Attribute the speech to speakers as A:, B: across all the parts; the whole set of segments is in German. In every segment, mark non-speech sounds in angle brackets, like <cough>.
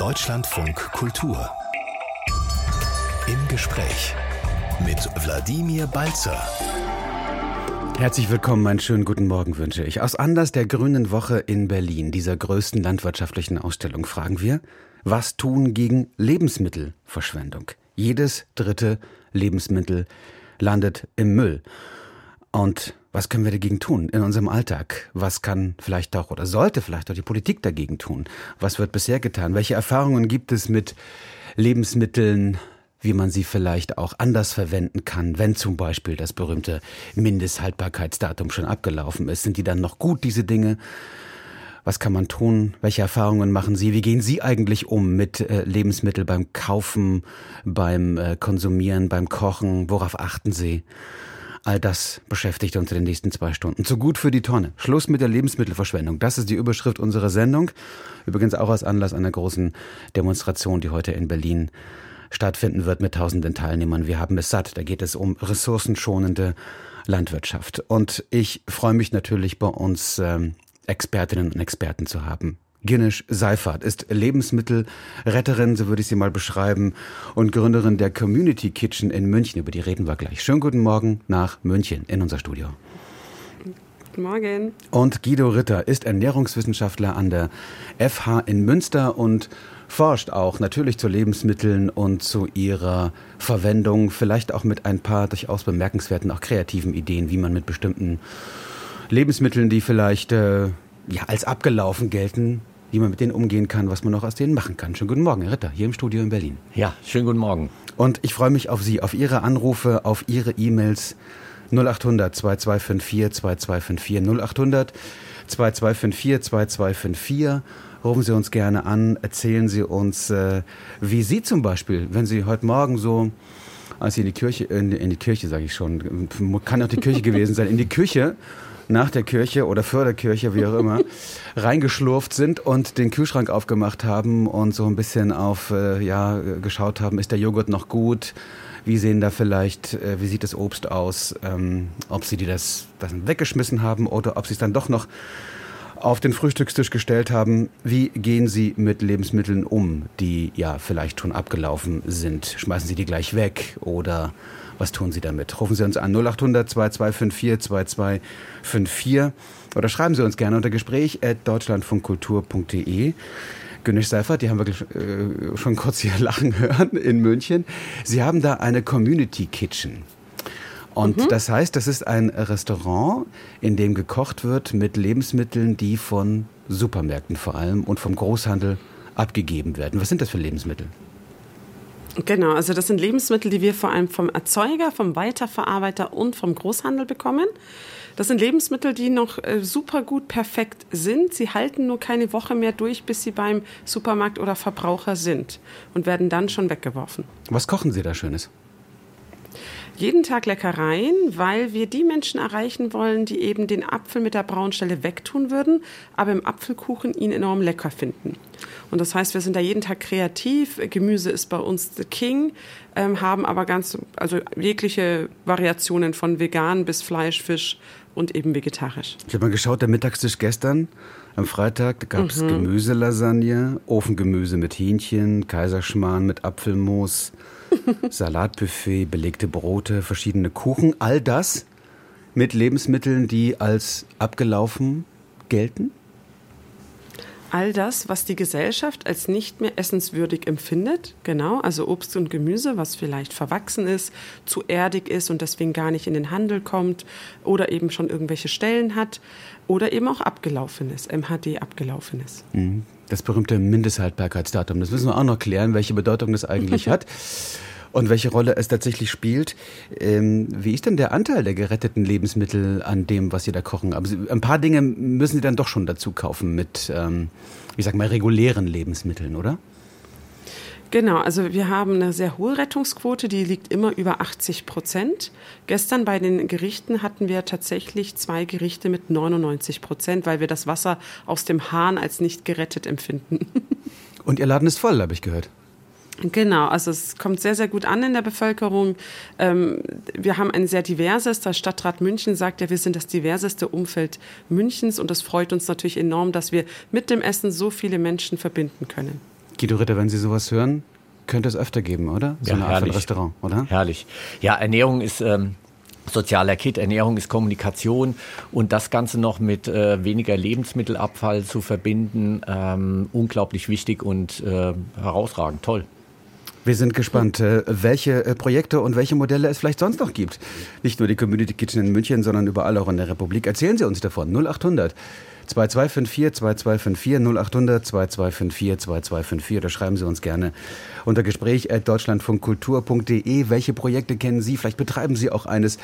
A: Deutschlandfunk Kultur. Im Gespräch mit Wladimir Balzer.
B: Herzlich willkommen, einen schönen guten Morgen wünsche ich. Aus Anlass der Grünen Woche in Berlin, dieser größten landwirtschaftlichen Ausstellung, fragen wir, was tun gegen Lebensmittelverschwendung? Jedes dritte Lebensmittel landet im Müll. Und was können wir dagegen tun in unserem Alltag? Was kann vielleicht auch oder sollte vielleicht auch die Politik dagegen tun? Was wird bisher getan? Welche Erfahrungen gibt es mit Lebensmitteln, wie man sie vielleicht auch anders verwenden kann, wenn zum Beispiel das berühmte Mindesthaltbarkeitsdatum schon abgelaufen ist. Sind die dann noch gut, diese Dinge? Was kann man tun? Welche Erfahrungen machen Sie? Wie gehen Sie eigentlich um mit äh, Lebensmitteln beim Kaufen, beim äh, Konsumieren, beim Kochen? Worauf achten Sie? All das beschäftigt uns in den nächsten zwei Stunden. Zu gut für die Tonne. Schluss mit der Lebensmittelverschwendung. Das ist die Überschrift unserer Sendung. Übrigens auch als Anlass einer großen Demonstration, die heute in Berlin stattfinden wird mit tausenden Teilnehmern. Wir haben es satt. Da geht es um ressourcenschonende Landwirtschaft. Und ich freue mich natürlich bei uns ähm, Expertinnen und Experten zu haben. Ginnisch Seifert ist Lebensmittelretterin, so würde ich sie mal beschreiben, und Gründerin der Community Kitchen in München. Über die reden wir gleich. Schönen guten Morgen nach München in unser Studio.
C: Guten Morgen.
B: Und Guido Ritter ist Ernährungswissenschaftler an der FH in Münster und forscht auch natürlich zu Lebensmitteln und zu ihrer Verwendung, vielleicht auch mit ein paar durchaus bemerkenswerten, auch kreativen Ideen, wie man mit bestimmten Lebensmitteln, die vielleicht äh, ja, als abgelaufen gelten, wie man mit denen umgehen kann, was man noch aus denen machen kann. Schönen guten Morgen, Herr Ritter, hier im Studio in Berlin.
D: Ja, schönen guten Morgen.
B: Und ich freue mich auf Sie, auf Ihre Anrufe, auf Ihre E-Mails 0800 2254 2254 0800 2254 2254. Rufen Sie uns gerne an, erzählen Sie uns, äh, wie Sie zum Beispiel, wenn Sie heute Morgen so als Sie in die Kirche, in, in die Kirche sage ich schon, kann auch die Kirche gewesen sein, in die Küche nach der Kirche oder vor der Kirche, wie auch immer, <laughs> reingeschlurft sind und den Kühlschrank aufgemacht haben und so ein bisschen auf, äh, ja, geschaut haben, ist der Joghurt noch gut? Wie sehen da vielleicht, äh, wie sieht das Obst aus? Ähm, ob sie die das, das weggeschmissen haben oder ob sie es dann doch noch auf den Frühstückstisch gestellt haben. Wie gehen Sie mit Lebensmitteln um, die ja vielleicht schon abgelaufen sind? Schmeißen Sie die gleich weg oder was tun Sie damit? Rufen Sie uns an 0800 2254 2254 oder schreiben Sie uns gerne unter Gespräch at deutschlandfunkkultur.de. Günnisch Seifert, die haben wir äh, schon kurz hier <laughs> lachen hören in München. Sie haben da eine Community Kitchen. Und mhm. das heißt, das ist ein Restaurant, in dem gekocht wird mit Lebensmitteln, die von Supermärkten vor allem und vom Großhandel abgegeben werden. Was sind das für Lebensmittel?
C: Genau, also das sind Lebensmittel, die wir vor allem vom Erzeuger, vom Weiterverarbeiter und vom Großhandel bekommen. Das sind Lebensmittel, die noch äh, super gut perfekt sind. Sie halten nur keine Woche mehr durch, bis sie beim Supermarkt oder Verbraucher sind und werden dann schon weggeworfen.
B: Was kochen Sie da Schönes?
C: Jeden Tag Leckereien, weil wir die Menschen erreichen wollen, die eben den Apfel mit der Braunstelle wegtun würden, aber im Apfelkuchen ihn enorm lecker finden. Und das heißt, wir sind da jeden Tag kreativ. Gemüse ist bei uns the king, ähm, haben aber ganz, also jegliche Variationen von vegan bis Fleisch, Fisch und eben vegetarisch.
B: Ich habe mal geschaut, der Mittagstisch gestern am Freitag, da gab es mhm. Gemüselasagne, Ofengemüse mit Hähnchen, Kaiserschmarrn mit Apfelmus, <laughs> Salatbuffet, belegte Brote, verschiedene Kuchen, all das mit Lebensmitteln, die als abgelaufen gelten?
C: all das, was die Gesellschaft als nicht mehr essenswürdig empfindet, genau, also Obst und Gemüse, was vielleicht verwachsen ist, zu erdig ist und deswegen gar nicht in den Handel kommt oder eben schon irgendwelche Stellen hat oder eben auch abgelaufen ist, MHD abgelaufen ist.
B: Mhm. Das berühmte Mindesthaltbarkeitsdatum, das müssen wir auch noch klären, welche Bedeutung das eigentlich hat <laughs> und welche Rolle es tatsächlich spielt. Ähm, wie ist denn der Anteil der geretteten Lebensmittel an dem, was Sie da kochen? Aber ein paar Dinge müssen Sie dann doch schon dazu kaufen mit, ähm, ich sag mal, regulären Lebensmitteln, oder?
C: Genau, also wir haben eine sehr hohe Rettungsquote, die liegt immer über 80 Prozent. Gestern bei den Gerichten hatten wir tatsächlich zwei Gerichte mit 99 Prozent, weil wir das Wasser aus dem Hahn als nicht gerettet empfinden. <laughs>
B: Und Ihr Laden ist voll, habe ich gehört.
C: Genau, also es kommt sehr, sehr gut an in der Bevölkerung. Ähm, wir haben ein sehr diverses, der Stadtrat München sagt ja, wir sind das diverseste Umfeld Münchens und das freut uns natürlich enorm, dass wir mit dem Essen so viele Menschen verbinden können.
B: Guido Ritter, wenn Sie sowas hören, könnte es öfter geben, oder?
D: So ja, eine Art Restaurant, oder? Herrlich. Ja, Ernährung ist ähm, sozialer Kit, Ernährung ist Kommunikation und das Ganze noch mit äh, weniger Lebensmittelabfall zu verbinden, ähm, unglaublich wichtig und äh, herausragend, toll.
B: Wir sind gespannt, äh, welche äh, Projekte und welche Modelle es vielleicht sonst noch gibt. Nicht nur die Community Kitchen in München, sondern überall auch in der Republik. Erzählen Sie uns davon. 0800 2254 2254 0800 2254 2254 oder schreiben Sie uns gerne unter Gespräch at deutschlandfunkkultur.de. Welche Projekte kennen Sie? Vielleicht betreiben Sie auch eines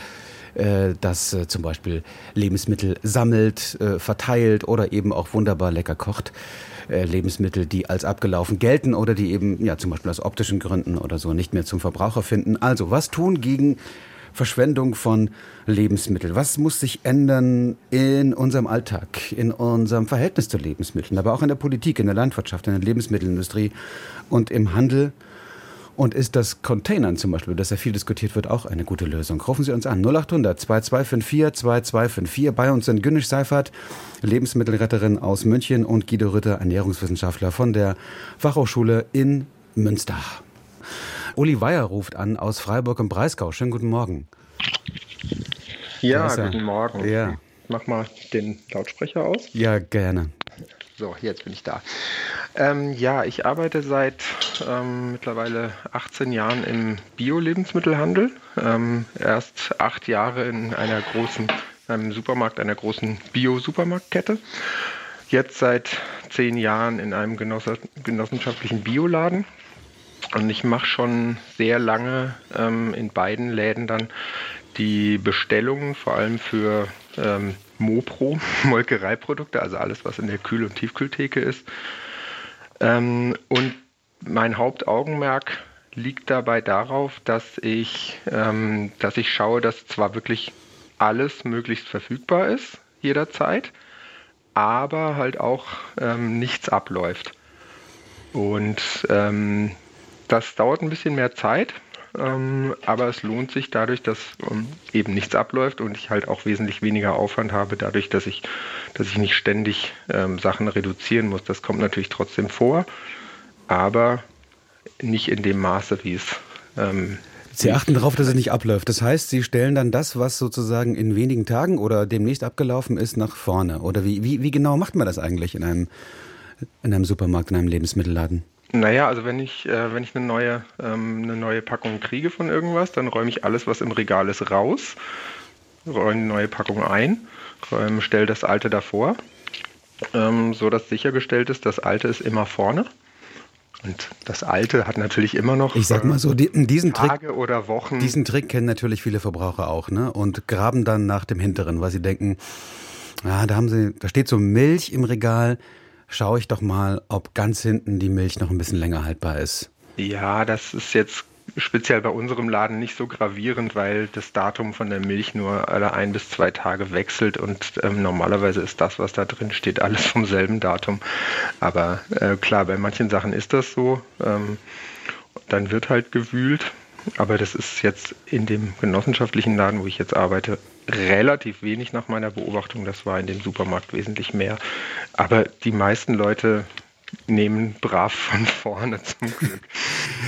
B: äh, das äh, zum Beispiel Lebensmittel sammelt, äh, verteilt oder eben auch wunderbar lecker kocht. Lebensmittel, die als abgelaufen gelten oder die eben ja zum Beispiel aus optischen Gründen oder so nicht mehr zum Verbraucher finden. Also was tun gegen Verschwendung von Lebensmitteln? Was muss sich ändern in unserem Alltag, in unserem Verhältnis zu Lebensmitteln, aber auch in der Politik, in der Landwirtschaft, in der Lebensmittelindustrie und im Handel? Und ist das Containern zum Beispiel, das ja viel diskutiert wird, auch eine gute Lösung? Rufen Sie uns an 0800 2254 2254. Bei uns sind Günnisch Seifert, Lebensmittelretterin aus München und Guido Ritter, Ernährungswissenschaftler von der Fachhochschule in Münster. Uli Weyer ruft an aus Freiburg im Breisgau. Schönen guten Morgen.
E: Ja, guten Morgen. Ja. Mach mal den Lautsprecher aus.
B: Ja, gerne.
E: So, jetzt bin ich da. Ähm, ja, ich arbeite seit ähm, mittlerweile 18 Jahren im Bio-Lebensmittelhandel. Ähm, erst acht Jahre in einer großen, einem Supermarkt, einer großen Bio-Supermarktkette. Jetzt seit zehn Jahren in einem genossenschaftlichen Bioladen. Und ich mache schon sehr lange ähm, in beiden Läden dann die Bestellungen, vor allem für ähm, Mopro, <laughs> Molkereiprodukte, also alles, was in der Kühl- und Tiefkühltheke ist. Ähm, und mein Hauptaugenmerk liegt dabei darauf, dass ich, ähm, dass ich schaue, dass zwar wirklich alles möglichst verfügbar ist, jederzeit, aber halt auch ähm, nichts abläuft. Und ähm, das dauert ein bisschen mehr Zeit, ähm, aber es lohnt sich dadurch, dass ähm, eben nichts abläuft und ich halt auch wesentlich weniger Aufwand habe, dadurch, dass ich, dass ich nicht ständig ähm, Sachen reduzieren muss. Das kommt natürlich trotzdem vor, aber nicht in dem Maße, wie es
B: ähm, Sie achten darauf, dass es nicht abläuft. Das heißt, Sie stellen dann das, was sozusagen in wenigen Tagen oder demnächst abgelaufen ist, nach vorne. Oder wie, wie, wie genau macht man das eigentlich in einem, in einem Supermarkt, in einem Lebensmittelladen?
E: Naja, also wenn ich, äh, wenn ich eine neue, ähm, eine neue Packung kriege von irgendwas, dann räume ich alles, was im Regal ist, raus, räume die neue Packung ein, ähm, stelle das alte davor, ähm, so dass sichergestellt ist, das alte ist immer vorne. Und das Alte hat natürlich immer noch
B: ich sag mal so, die, diesen
E: Tage
B: Trick,
E: oder Wochen.
B: Diesen Trick kennen natürlich viele Verbraucher auch, ne? Und graben dann nach dem Hinteren, weil sie denken, ah, da haben sie, da steht so Milch im Regal, schaue ich doch mal, ob ganz hinten die Milch noch ein bisschen länger haltbar ist.
E: Ja, das ist jetzt speziell bei unserem Laden nicht so gravierend, weil das Datum von der Milch nur alle ein bis zwei Tage wechselt und ähm, normalerweise ist das, was da drin steht, alles vom selben Datum. Aber äh, klar, bei manchen Sachen ist das so. Ähm, dann wird halt gewühlt. Aber das ist jetzt in dem genossenschaftlichen Laden, wo ich jetzt arbeite, relativ wenig nach meiner Beobachtung. Das war in dem Supermarkt wesentlich mehr. Aber die meisten Leute nehmen brav von <laughs> vorne zum Glück.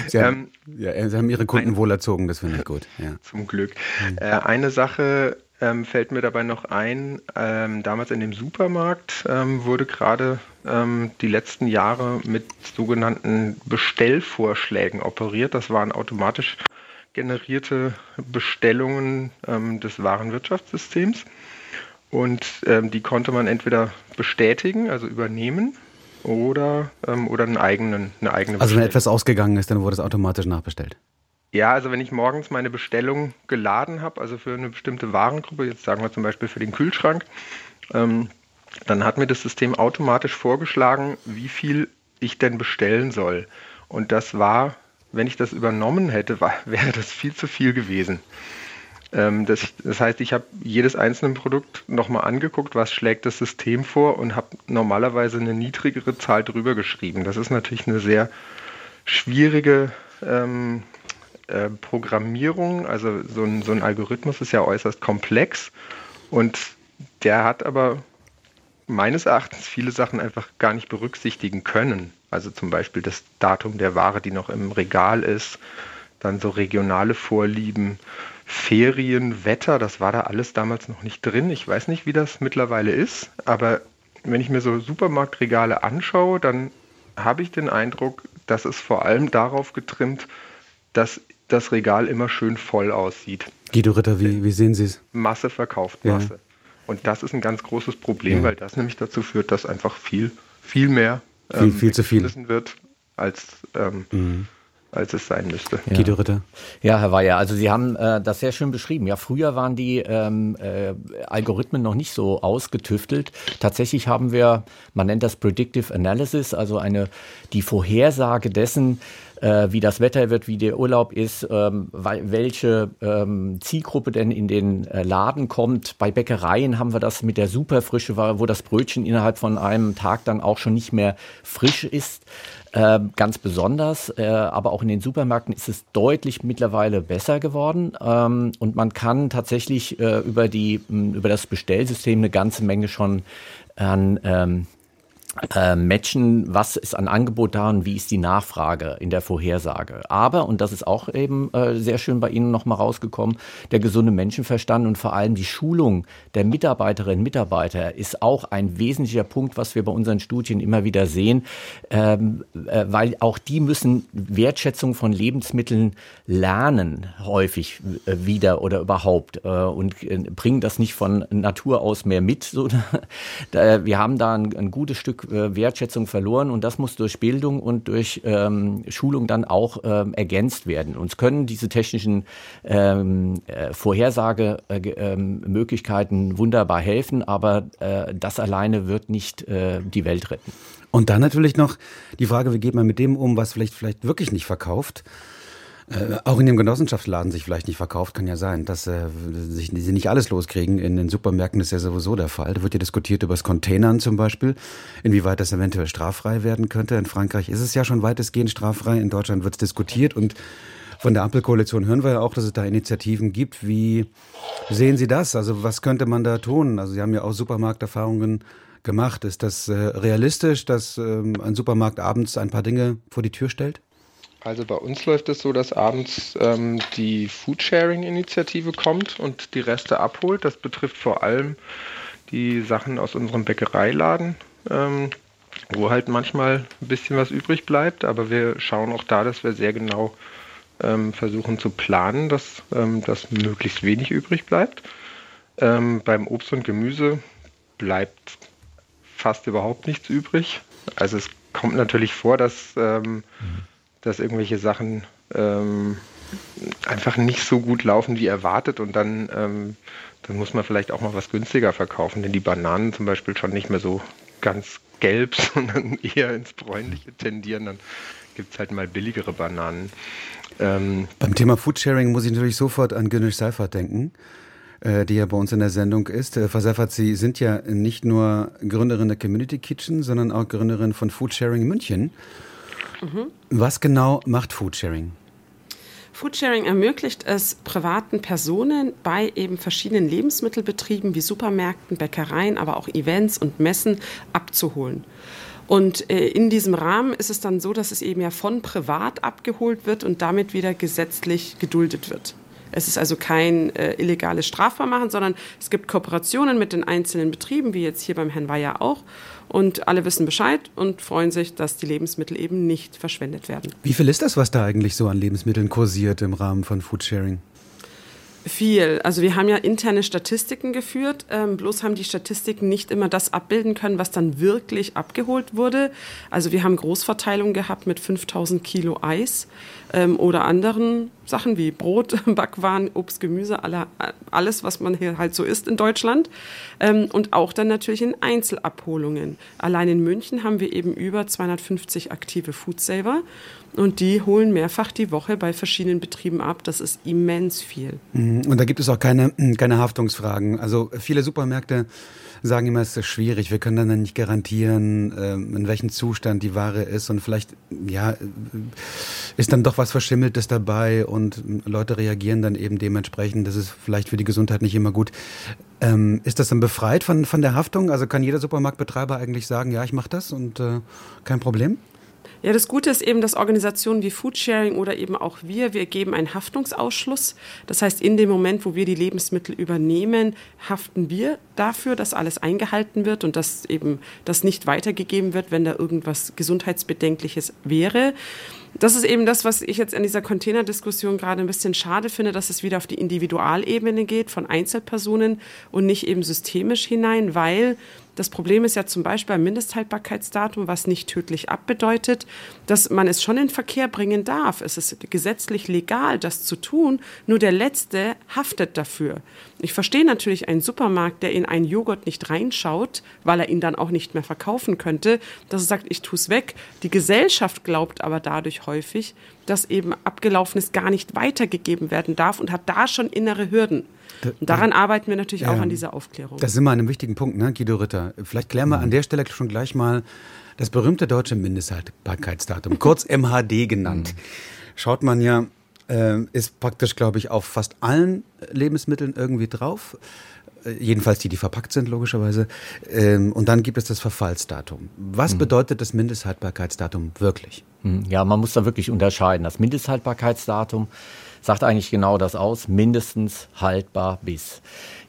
B: Sie haben, ähm, ja, Sie haben Ihre Kunden ein, wohl erzogen, das finde ich gut. Ja.
E: Zum Glück. Mhm. Äh, eine Sache ähm, fällt mir dabei noch ein. Ähm, damals in dem Supermarkt ähm, wurde gerade ähm, die letzten Jahre mit sogenannten Bestellvorschlägen operiert. Das waren automatisch generierte Bestellungen ähm, des Warenwirtschaftssystems. Und ähm, die konnte man entweder bestätigen, also übernehmen, oder, oder einen eigenen, eine eigene
B: Also wenn etwas ausgegangen ist, dann wurde es automatisch nachbestellt.
E: Ja, also wenn ich morgens meine Bestellung geladen habe, also für eine bestimmte Warengruppe, jetzt sagen wir zum Beispiel für den Kühlschrank, ähm, dann hat mir das System automatisch vorgeschlagen, wie viel ich denn bestellen soll. Und das war wenn ich das übernommen hätte, <laughs> war, wäre das viel zu viel gewesen. Ähm, das, das, heißt, ich habe jedes einzelne Produkt nochmal angeguckt, was schlägt das System vor und habe normalerweise eine niedrigere Zahl drüber geschrieben. Das ist natürlich eine sehr schwierige ähm, äh, Programmierung. Also so ein, so ein Algorithmus ist ja äußerst komplex und der hat aber meines Erachtens viele Sachen einfach gar nicht berücksichtigen können. Also zum Beispiel das Datum der Ware, die noch im Regal ist, dann so regionale Vorlieben, Ferien, Wetter, das war da alles damals noch nicht drin. Ich weiß nicht, wie das mittlerweile ist, aber wenn ich mir so Supermarktregale anschaue, dann habe ich den Eindruck, dass es vor allem darauf getrimmt, dass das Regal immer schön voll aussieht.
B: Guido Ritter, wie, wie sehen Sie es?
E: Masse verkauft Masse. Ja. Und das ist ein ganz großes Problem, ja. weil das nämlich dazu führt, dass einfach viel, viel mehr
B: viel, ähm, viel zu viel
E: wird, als ähm, mhm als es sein müsste.
B: Ja. Guido Ritter.
D: Ja, Herr Weyer, also Sie haben äh, das sehr schön beschrieben. Ja, früher waren die ähm, äh, Algorithmen noch nicht so ausgetüftelt. Tatsächlich haben wir, man nennt das Predictive Analysis, also eine die Vorhersage dessen, äh, wie das Wetter wird, wie der Urlaub ist, ähm, welche ähm, Zielgruppe denn in den äh, Laden kommt. Bei Bäckereien haben wir das mit der Superfrische, wo das Brötchen innerhalb von einem Tag dann auch schon nicht mehr frisch ist. Äh, ganz besonders, äh, aber auch in den Supermärkten ist es deutlich mittlerweile besser geworden ähm, und man kann tatsächlich äh, über die über das Bestellsystem eine ganze Menge schon an ähm, äh, matchen, was ist an Angebot da und wie ist die Nachfrage in der Vorhersage. Aber, und das ist auch eben äh, sehr schön bei Ihnen nochmal rausgekommen, der gesunde Menschenverstand und vor allem die Schulung der Mitarbeiterinnen und Mitarbeiter ist auch ein wesentlicher Punkt, was wir bei unseren Studien immer wieder sehen, ähm, äh, weil auch die müssen Wertschätzung von Lebensmitteln lernen, häufig äh, wieder oder überhaupt äh, und äh, bringen das nicht von Natur aus mehr mit. So, <laughs> wir haben da ein, ein gutes Stück Wertschätzung verloren und das muss durch Bildung und durch ähm, Schulung dann auch ähm, ergänzt werden. Uns können diese technischen ähm, äh, Vorhersagemöglichkeiten äh, wunderbar helfen, aber äh, das alleine wird nicht äh, die Welt retten.
B: Und dann natürlich noch die Frage, wie geht man mit dem um, was vielleicht, vielleicht wirklich nicht verkauft? Äh, auch in dem Genossenschaftsladen sich vielleicht nicht verkauft, kann ja sein, dass äh, sich, sie nicht alles loskriegen. In den Supermärkten ist ja sowieso der Fall. Da wird ja diskutiert über das Containern zum Beispiel, inwieweit das eventuell straffrei werden könnte. In Frankreich ist es ja schon weitestgehend straffrei. In Deutschland wird es diskutiert und von der Ampelkoalition hören wir ja auch, dass es da Initiativen gibt. Wie sehen Sie das? Also was könnte man da tun? Also Sie haben ja auch Supermarkterfahrungen gemacht. Ist das äh, realistisch, dass ähm, ein Supermarkt abends ein paar Dinge vor die Tür stellt?
E: Also bei uns läuft es so, dass abends ähm, die Foodsharing-Initiative kommt und die Reste abholt. Das betrifft vor allem die Sachen aus unserem Bäckereiladen, ähm, wo halt manchmal ein bisschen was übrig bleibt. Aber wir schauen auch da, dass wir sehr genau ähm, versuchen zu planen, dass, ähm, dass möglichst wenig übrig bleibt. Ähm, beim Obst und Gemüse bleibt fast überhaupt nichts übrig. Also es kommt natürlich vor, dass ähm, mhm dass irgendwelche Sachen ähm, einfach nicht so gut laufen wie erwartet und dann, ähm, dann muss man vielleicht auch mal was günstiger verkaufen, denn die Bananen zum Beispiel schon nicht mehr so ganz gelb, <laughs> sondern eher ins Bräunliche tendieren, dann gibt es halt mal billigere Bananen.
B: Ähm, Beim Thema Foodsharing muss ich natürlich sofort an Günnisch Seifert denken äh, die ja bei uns in der Sendung ist. Äh, Frau Seifert, Sie sind ja nicht nur Gründerin der Community Kitchen, sondern auch Gründerin von Foodsharing München. Mhm. Was genau macht Foodsharing?
C: Foodsharing ermöglicht es privaten Personen bei eben verschiedenen Lebensmittelbetrieben wie Supermärkten, Bäckereien, aber auch Events und Messen abzuholen. Und äh, in diesem Rahmen ist es dann so, dass es eben ja von privat abgeholt wird und damit wieder gesetzlich geduldet wird. Es ist also kein äh, illegales Strafvermachen, sondern es gibt Kooperationen mit den einzelnen Betrieben, wie jetzt hier beim Herrn Weyer auch. Und alle wissen Bescheid und freuen sich, dass die Lebensmittel eben nicht verschwendet werden.
B: Wie viel ist das, was da eigentlich so an Lebensmitteln kursiert im Rahmen von Foodsharing?
C: Viel. Also wir haben ja interne Statistiken geführt, ähm, bloß haben die Statistiken nicht immer das abbilden können, was dann wirklich abgeholt wurde. Also wir haben Großverteilung gehabt mit 5000 Kilo Eis ähm, oder anderen Sachen wie Brot, <laughs> Backwaren, Obst, Gemüse, alle, alles, was man hier halt so isst in Deutschland. Ähm, und auch dann natürlich in Einzelabholungen. Allein in München haben wir eben über 250 aktive Foodsaver und die holen mehrfach die Woche bei verschiedenen Betrieben ab. Das ist immens viel.
B: Mhm. Und da gibt es auch keine, keine Haftungsfragen. Also viele Supermärkte sagen immer, es ist schwierig, wir können dann nicht garantieren, ähm, in welchem Zustand die Ware ist und vielleicht ja, ist dann doch was Verschimmeltes dabei und Leute reagieren dann eben dementsprechend. Das ist vielleicht für die Gesundheit nicht immer gut. Ähm, ist das dann befreit von, von der Haftung? Also kann jeder Supermarktbetreiber eigentlich sagen, ja, ich mache das und äh, kein Problem?
C: Ja, das Gute ist eben, dass Organisationen wie Foodsharing oder eben auch wir, wir geben einen Haftungsausschluss. Das heißt, in dem Moment, wo wir die Lebensmittel übernehmen, haften wir dafür, dass alles eingehalten wird und dass eben das nicht weitergegeben wird, wenn da irgendwas Gesundheitsbedenkliches wäre. Das ist eben das, was ich jetzt in dieser Containerdiskussion gerade ein bisschen schade finde, dass es wieder auf die Individualebene geht von Einzelpersonen und nicht eben systemisch hinein, weil das Problem ist ja zum Beispiel beim Mindesthaltbarkeitsdatum, was nicht tödlich abbedeutet, dass man es schon in Verkehr bringen darf. Es ist gesetzlich legal, das zu tun, nur der Letzte haftet dafür. Ich verstehe natürlich einen Supermarkt, der in einen Joghurt nicht reinschaut, weil er ihn dann auch nicht mehr verkaufen könnte, dass er sagt, ich tue es weg. Die Gesellschaft glaubt aber dadurch häufig, dass eben Abgelaufenes gar nicht weitergegeben werden darf und hat da schon innere Hürden. Und daran arbeiten wir natürlich ja, auch an dieser Aufklärung.
B: Das sind wir an einem wichtigen Punkt, ne, Guido Ritter. Vielleicht klären wir mhm. an der Stelle schon gleich mal das berühmte deutsche Mindesthaltbarkeitsdatum, kurz <laughs> MHD genannt. Mhm. Schaut man ja, äh, ist praktisch, glaube ich, auf fast allen Lebensmitteln irgendwie drauf. Äh, jedenfalls die, die verpackt sind, logischerweise. Ähm, und dann gibt es das Verfallsdatum. Was mhm. bedeutet das Mindesthaltbarkeitsdatum wirklich?
D: Mhm. Ja, man muss da wirklich unterscheiden. Das Mindesthaltbarkeitsdatum sagt eigentlich genau das aus, mindestens haltbar bis.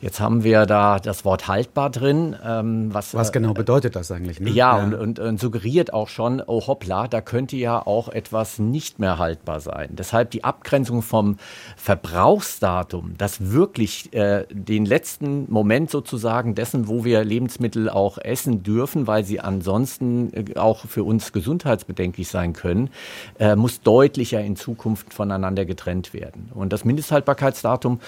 D: Jetzt haben wir da das Wort haltbar drin.
B: Ähm, was, was genau äh, bedeutet das eigentlich?
D: Ne? Ja, ja. Und, und, und, suggeriert auch schon, oh hoppla, da könnte ja auch etwas nicht mehr haltbar sein. Deshalb die Abgrenzung vom Verbrauchsdatum, das wirklich äh, den letzten Moment sozusagen dessen, wo wir Lebensmittel auch essen dürfen, weil sie ansonsten äh, auch für uns gesundheitsbedenklich sein können, äh, muss deutlicher in Zukunft voneinander getrennt werden. Und das Mindesthaltbarkeitsdatum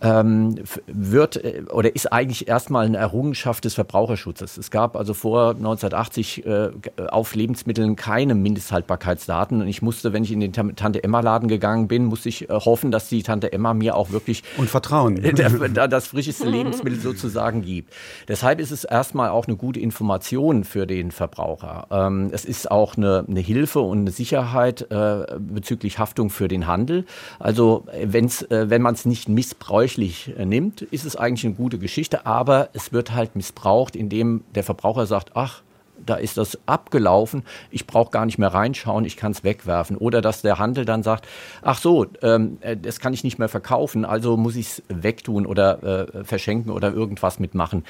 D: ähm, wird äh, oder ist eigentlich erstmal eine Errungenschaft des Verbraucherschutzes. Es gab also vor 1980 äh, auf Lebensmitteln keine Mindesthaltbarkeitsdaten und ich musste, wenn ich in den Tante Emma Laden gegangen bin, musste ich äh, hoffen, dass die Tante Emma mir auch wirklich
B: und Vertrauen <laughs>
D: das frischeste Lebensmittel sozusagen gibt. Deshalb ist es erstmal auch eine gute Information für den Verbraucher. Ähm, es ist auch eine, eine Hilfe und eine Sicherheit äh, bezüglich Haftung für den Handel. Also äh, wenn's, äh, wenn man es nicht missbräuchlich missbräuchlich äh, nimmt, ist es eigentlich eine gute Geschichte, aber es wird halt missbraucht, indem der Verbraucher sagt, ach, da ist das abgelaufen, ich brauche gar nicht mehr reinschauen, ich kann es wegwerfen. Oder dass der Handel dann sagt, ach so, ähm, äh, das kann ich nicht mehr verkaufen, also muss ich es wegtun oder äh, verschenken oder irgendwas mitmachen.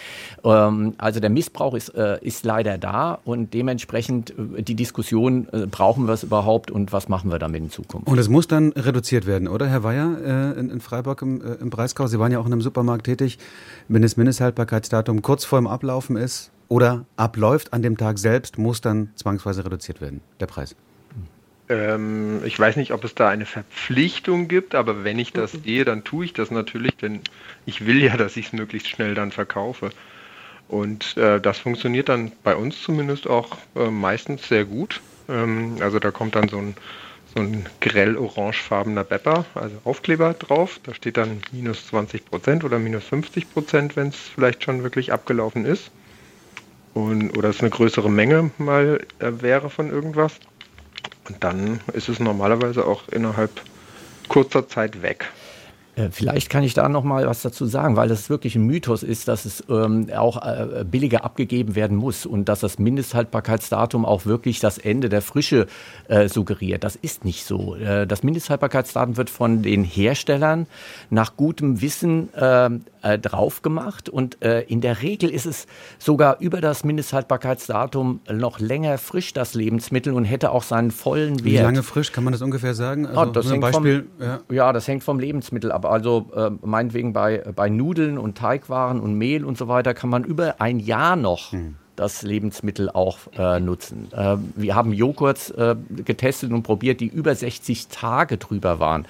D: Ähm, also der Missbrauch ist, äh, ist leider da und dementsprechend äh, die Diskussion, äh, brauchen wir es überhaupt und was machen wir damit in Zukunft?
B: Und es muss dann reduziert werden, oder Herr Weyer äh, in, in, Freiburg im, im Breisgau? Sie waren ja auch in einem Supermarkt tätig, wenn das Mindesthaltbarkeitsdatum kurz vor dem Ablaufen ist, oder abläuft an dem Tag selbst, muss dann zwangsweise reduziert werden, der Preis?
E: Ähm, ich weiß nicht, ob es da eine Verpflichtung gibt, aber wenn ich das sehe, dann tue ich das natürlich, denn ich will ja, dass ich es möglichst schnell dann verkaufe. Und äh, das funktioniert dann bei uns zumindest auch äh, meistens sehr gut. Ähm, also da kommt dann so ein, so ein grell orangefarbener Bepper, also Aufkleber drauf. Da steht dann minus 20 Prozent oder minus 50 Prozent, wenn es vielleicht schon wirklich abgelaufen ist und, oder es eine größere Menge mal äh, wäre von irgendwas. Und dann ist es normalerweise auch innerhalb kurzer Zeit weg.
D: Äh, vielleicht kann ich da noch mal was dazu sagen, weil das wirklich ein Mythos ist, dass es ähm, auch äh, billiger abgegeben werden muss und dass das Mindesthaltbarkeitsdatum auch wirklich das Ende der Frische äh, suggeriert. Das ist nicht so. Äh, das Mindesthaltbarkeitsdatum wird von den Herstellern nach gutem Wissen ähm, äh, drauf gemacht und äh, in der Regel ist es sogar über das Mindesthaltbarkeitsdatum noch länger frisch das Lebensmittel und hätte auch seinen vollen Wert. Wie
B: lange frisch kann man das ungefähr sagen?
D: Also, oh, das hängt Beispiel, vom, ja. ja. das hängt vom Lebensmittel ab. Also äh, meinetwegen bei, bei Nudeln und Teigwaren und Mehl und so weiter kann man über ein Jahr noch hm das Lebensmittel auch äh, nutzen. Äh, wir haben Joghurts äh, getestet und probiert, die über 60 Tage drüber waren.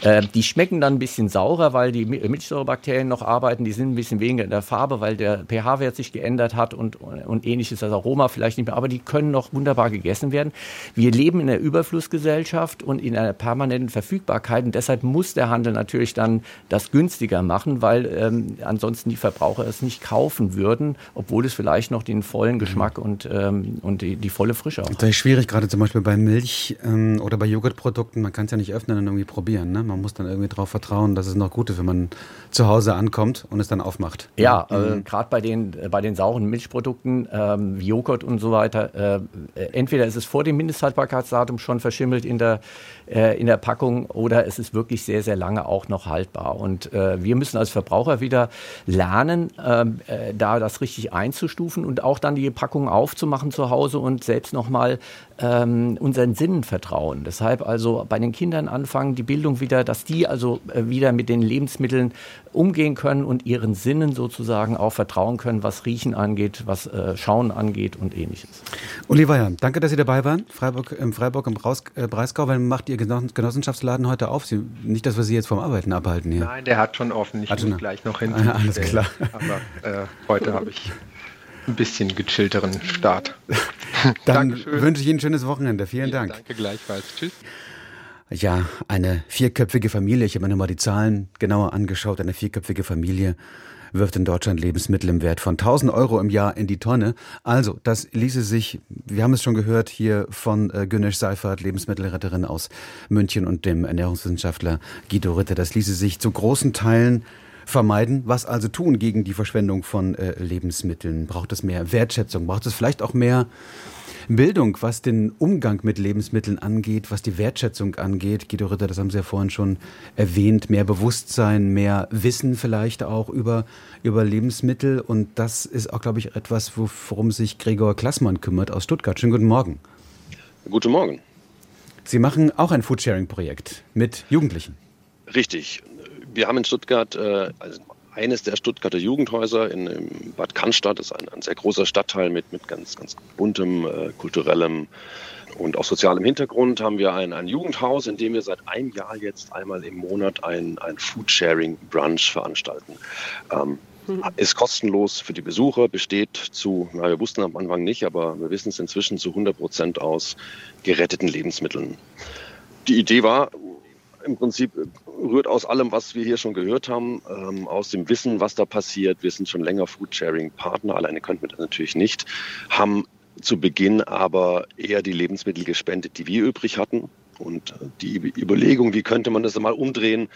D: Äh, die schmecken dann ein bisschen saurer, weil die Milchsäurebakterien noch arbeiten. Die sind ein bisschen weniger in der Farbe, weil der pH-Wert sich geändert hat und, und ähnliches. Das Aroma vielleicht nicht mehr. Aber die können noch wunderbar gegessen werden. Wir leben in einer Überflussgesellschaft und in einer permanenten Verfügbarkeit. Und deshalb muss der Handel natürlich dann das günstiger machen, weil ähm, ansonsten die Verbraucher es nicht kaufen würden, obwohl es vielleicht noch den vollen Geschmack und, ähm, und die, die, volle Frische auch.
B: Das ist schwierig, gerade zum Beispiel bei Milch ähm, oder bei Joghurtprodukten. Man kann es ja nicht öffnen und irgendwie probieren. Ne? Ne? Man muss dann irgendwie darauf vertrauen, dass es noch gut ist, wenn man zu Hause ankommt und es dann aufmacht.
D: Ja, mhm. äh, gerade bei den, äh, bei den sauren Milchprodukten ähm, wie Joghurt und so weiter, äh, entweder ist es vor dem Mindesthaltbarkeitsdatum schon verschimmelt in der, äh, in der Packung oder es ist wirklich sehr, sehr lange auch noch haltbar. Und äh, wir müssen als Verbraucher wieder lernen, ähm, äh, da das richtig einzustufen und auch dann die Packung aufzumachen zu Hause und selbst nochmal ähm, unseren Sinnen vertrauen. Deshalb also bei den Kindern anfangen, die Bildung wieder, dass die also äh, wieder mit den Lebensmitteln umgehen können und ihren Sinnen sozusagen auch vertrauen können, was Riechen angeht, was äh, Schauen angeht und ähnliches.
B: Uli Weier, danke, dass Sie dabei waren. Freiburg, im Freiburg im Braus, äh, Breisgau. Wann macht Ihr Genossenschaftsladen heute auf? Sie, nicht, dass wir Sie jetzt vom Arbeiten abhalten hier.
E: Nein, der hat schon offen. Ich hat muss schon gleich noch hin.
B: Ah, alles klar.
E: Aber äh, heute habe ich ein bisschen gechillteren Start. <laughs>
B: Dann wünsche ich Ihnen ein schönes Wochenende. Vielen ja, Dank.
E: Danke gleichfalls. Tschüss.
B: Ja, eine vierköpfige Familie, ich habe mir nochmal die Zahlen genauer angeschaut, eine vierköpfige Familie wirft in Deutschland Lebensmittel im Wert von 1000 Euro im Jahr in die Tonne. Also, das ließe sich, wir haben es schon gehört, hier von äh, Günnisch Seifert, Lebensmittelretterin aus München und dem Ernährungswissenschaftler Guido Ritter, das ließe sich zu großen Teilen vermeiden. Was also tun gegen die Verschwendung von äh, Lebensmitteln? Braucht es mehr Wertschätzung? Braucht es vielleicht auch mehr Bildung, was den Umgang mit Lebensmitteln angeht, was die Wertschätzung angeht? Guido Ritter, das haben Sie ja vorhin schon erwähnt. Mehr Bewusstsein, mehr Wissen vielleicht auch über, über Lebensmittel. Und das ist auch, glaube ich, etwas, worum sich Gregor Klassmann kümmert aus Stuttgart. Schönen guten Morgen.
F: Guten Morgen.
B: Sie machen auch ein Foodsharing-Projekt mit Jugendlichen.
F: Richtig wir haben in Stuttgart äh, also eines der Stuttgarter Jugendhäuser in, in Bad Cannstatt. Das ist ein, ein, sehr großer Stadtteil mit, mit ganz, ganz buntem, äh, kulturellem und auch sozialem Hintergrund. Haben wir ein, ein Jugendhaus, in dem wir seit einem Jahr jetzt einmal im Monat ein, ein Foodsharing-Brunch veranstalten. Ähm, mhm. ist kostenlos für die Besucher, besteht zu, na, wir wussten am Anfang nicht, aber wir wissen es inzwischen zu 100 Prozent aus geretteten Lebensmitteln. Die Idee war, im Prinzip rührt aus allem, was wir hier schon gehört haben, ähm, aus dem Wissen, was da passiert. Wir sind schon länger Foodsharing-Partner, alleine könnten wir das natürlich nicht, haben zu Beginn aber eher die Lebensmittel gespendet, die wir übrig hatten. Und die Überlegung, wie könnte man das mal umdrehen,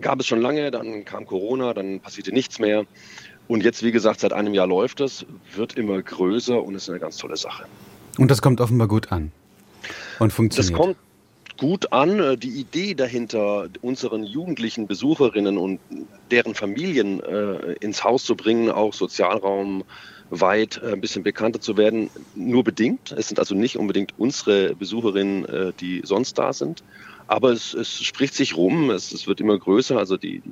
F: gab es schon lange, dann kam Corona, dann passierte nichts mehr. Und jetzt, wie gesagt, seit einem Jahr läuft es, wird immer größer und ist eine ganz tolle Sache.
B: Und das kommt offenbar gut an und funktioniert.
F: Das kommt gut an. Äh, die Idee dahinter, unseren jugendlichen Besucherinnen und deren Familien äh, ins Haus zu bringen, auch Sozialraum weit äh, ein bisschen bekannter zu werden, nur bedingt. Es sind also nicht unbedingt unsere Besucherinnen, äh, die sonst da sind. Aber es, es spricht sich rum, es, es, wird immer größer. Also die,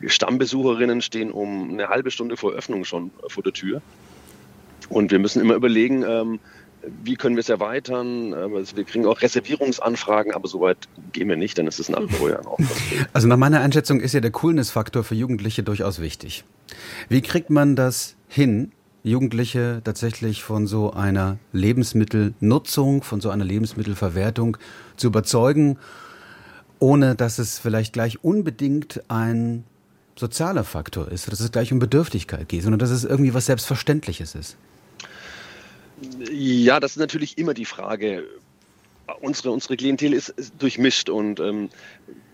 F: die Stammbesucherinnen stehen um eine halbe Stunde vor Öffnung schon vor der Tür. Und wir müssen immer überlegen, ähm, wie können wir es erweitern? Wir kriegen auch Reservierungsanfragen, aber so weit gehen wir nicht, denn es ist nach wie vor ja auch. <laughs>
B: Also nach meiner Einschätzung ist ja der Coolness-Faktor für Jugendliche durchaus wichtig. Wie kriegt man das hin, Jugendliche tatsächlich von so einer Lebensmittelnutzung, von so einer Lebensmittelverwertung zu überzeugen, ohne dass es vielleicht gleich unbedingt ein sozialer Faktor ist, dass es gleich um Bedürftigkeit geht, sondern dass es irgendwie was Selbstverständliches ist?
F: Ja, das ist natürlich immer die Frage. Unsere, unsere Klientel ist, ist durchmischt und ähm,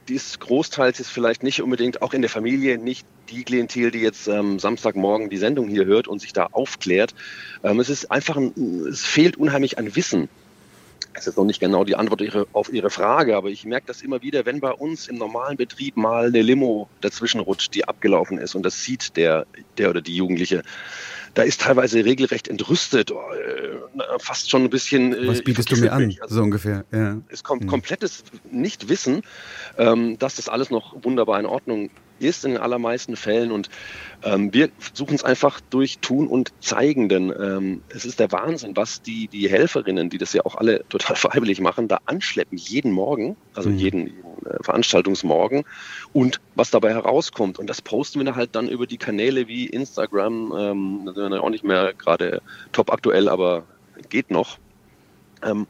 F: dies großteils ist vielleicht nicht unbedingt auch in der Familie nicht die Klientel, die jetzt ähm, Samstagmorgen die Sendung hier hört und sich da aufklärt. Ähm, es ist einfach, ein, es fehlt unheimlich an Wissen. Das ist noch nicht genau die Antwort auf Ihre Frage, aber ich merke das immer wieder, wenn bei uns im normalen Betrieb mal eine Limo dazwischen rutscht, die abgelaufen ist und das sieht der, der oder die Jugendliche, da ist teilweise regelrecht entrüstet, äh, fast schon ein bisschen.
B: Äh, Was bietest du mir an, also, so ungefähr?
F: Ja. Es kommt hm. komplettes Nichtwissen, ähm, dass das alles noch wunderbar in Ordnung ist in den allermeisten Fällen. Und ähm, wir suchen es einfach durch Tun und Zeigen, denn ähm, es ist der Wahnsinn, was die, die Helferinnen, die das ja auch alle <laughs> total freiwillig machen, da anschleppen jeden Morgen, also mhm. jeden, jeden äh, Veranstaltungsmorgen und was dabei herauskommt. Und das posten wir dann halt dann über die Kanäle wie Instagram, ähm, das sind wir auch nicht mehr gerade top aktuell, aber geht noch. Ähm,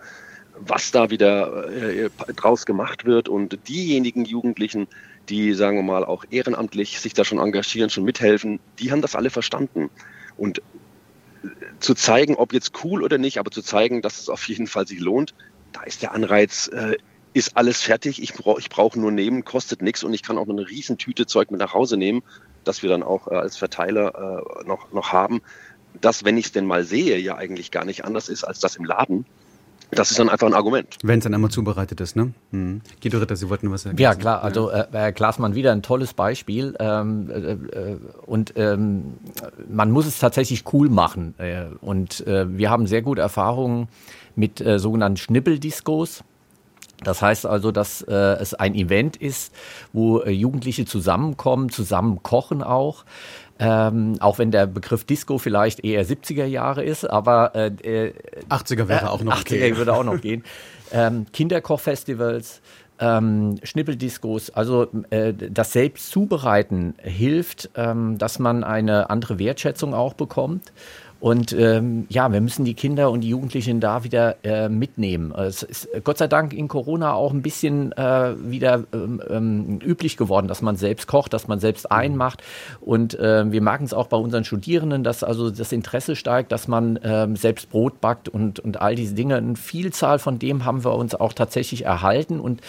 F: was da wieder äh, draus gemacht wird und diejenigen Jugendlichen, die, sagen wir mal, auch ehrenamtlich sich da schon engagieren, schon mithelfen, die haben das alle verstanden. Und äh, zu zeigen, ob jetzt cool oder nicht, aber zu zeigen, dass es auf jeden Fall sich lohnt, da ist der Anreiz äh, ist alles fertig, ich, brauch, ich brauche nur nehmen, kostet nichts und ich kann auch eine riesen Tüte Zeug mit nach Hause nehmen, das wir dann auch äh, als Verteiler äh, noch, noch haben. Das, wenn ich es denn mal sehe, ja eigentlich gar nicht anders ist als das im Laden. Das ist dann einfach ein Argument.
B: Wenn es dann einmal zubereitet ist, ne? Hm. Guido Ritter, Sie wollten was sagen.
D: Ja, klar. Also äh, Herr Glasmann, wieder ein tolles Beispiel. Ähm, äh, äh, und ähm, man muss es tatsächlich cool machen. Äh, und äh, wir haben sehr gute Erfahrungen mit äh, sogenannten Schnippeldiscos. Das heißt also, dass äh, es ein Event ist, wo äh, Jugendliche zusammenkommen, zusammen kochen auch. Ähm, auch wenn der Begriff Disco vielleicht eher 70er Jahre ist, aber
B: äh, 80er wäre äh, auch noch
D: 80er gehen. würde auch noch <laughs> gehen. Ähm, Kinderkochfestivals, ähm, Schnippeldiscos, also äh, das Selbstzubereiten hilft, ähm, dass man eine andere Wertschätzung auch bekommt. Und ähm, ja, wir müssen die Kinder und die Jugendlichen da wieder äh, mitnehmen. Es ist Gott sei Dank in Corona auch ein bisschen äh, wieder ähm, ähm, üblich geworden, dass man selbst kocht, dass man selbst einmacht. Und äh, wir merken es auch bei unseren Studierenden, dass also das Interesse steigt, dass man ähm, selbst Brot backt und, und all diese Dinge. Eine Vielzahl von dem haben wir uns auch tatsächlich erhalten und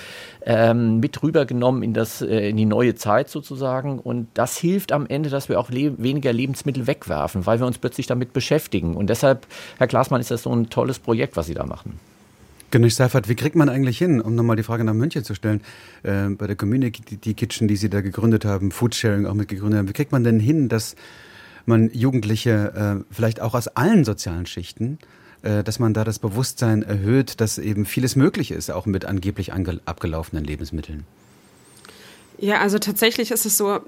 D: ähm, mit rübergenommen in, das, äh, in die neue Zeit sozusagen. Und das hilft am Ende, dass wir auch le weniger Lebensmittel wegwerfen, weil wir uns plötzlich damit beschäftigen. Und deshalb, Herr Glasmann, ist das so ein tolles Projekt, was Sie da machen.
B: Gönnisch Seifert, wie kriegt man eigentlich hin, um nochmal die Frage nach München zu stellen, äh, bei der Community Kitchen, die Sie da gegründet haben, Foodsharing auch mit gegründet haben, wie kriegt man denn hin, dass man Jugendliche äh, vielleicht auch aus allen sozialen Schichten dass man da das Bewusstsein erhöht, dass eben vieles möglich ist, auch mit angeblich abgelaufenen Lebensmitteln.
C: Ja, also tatsächlich ist es so,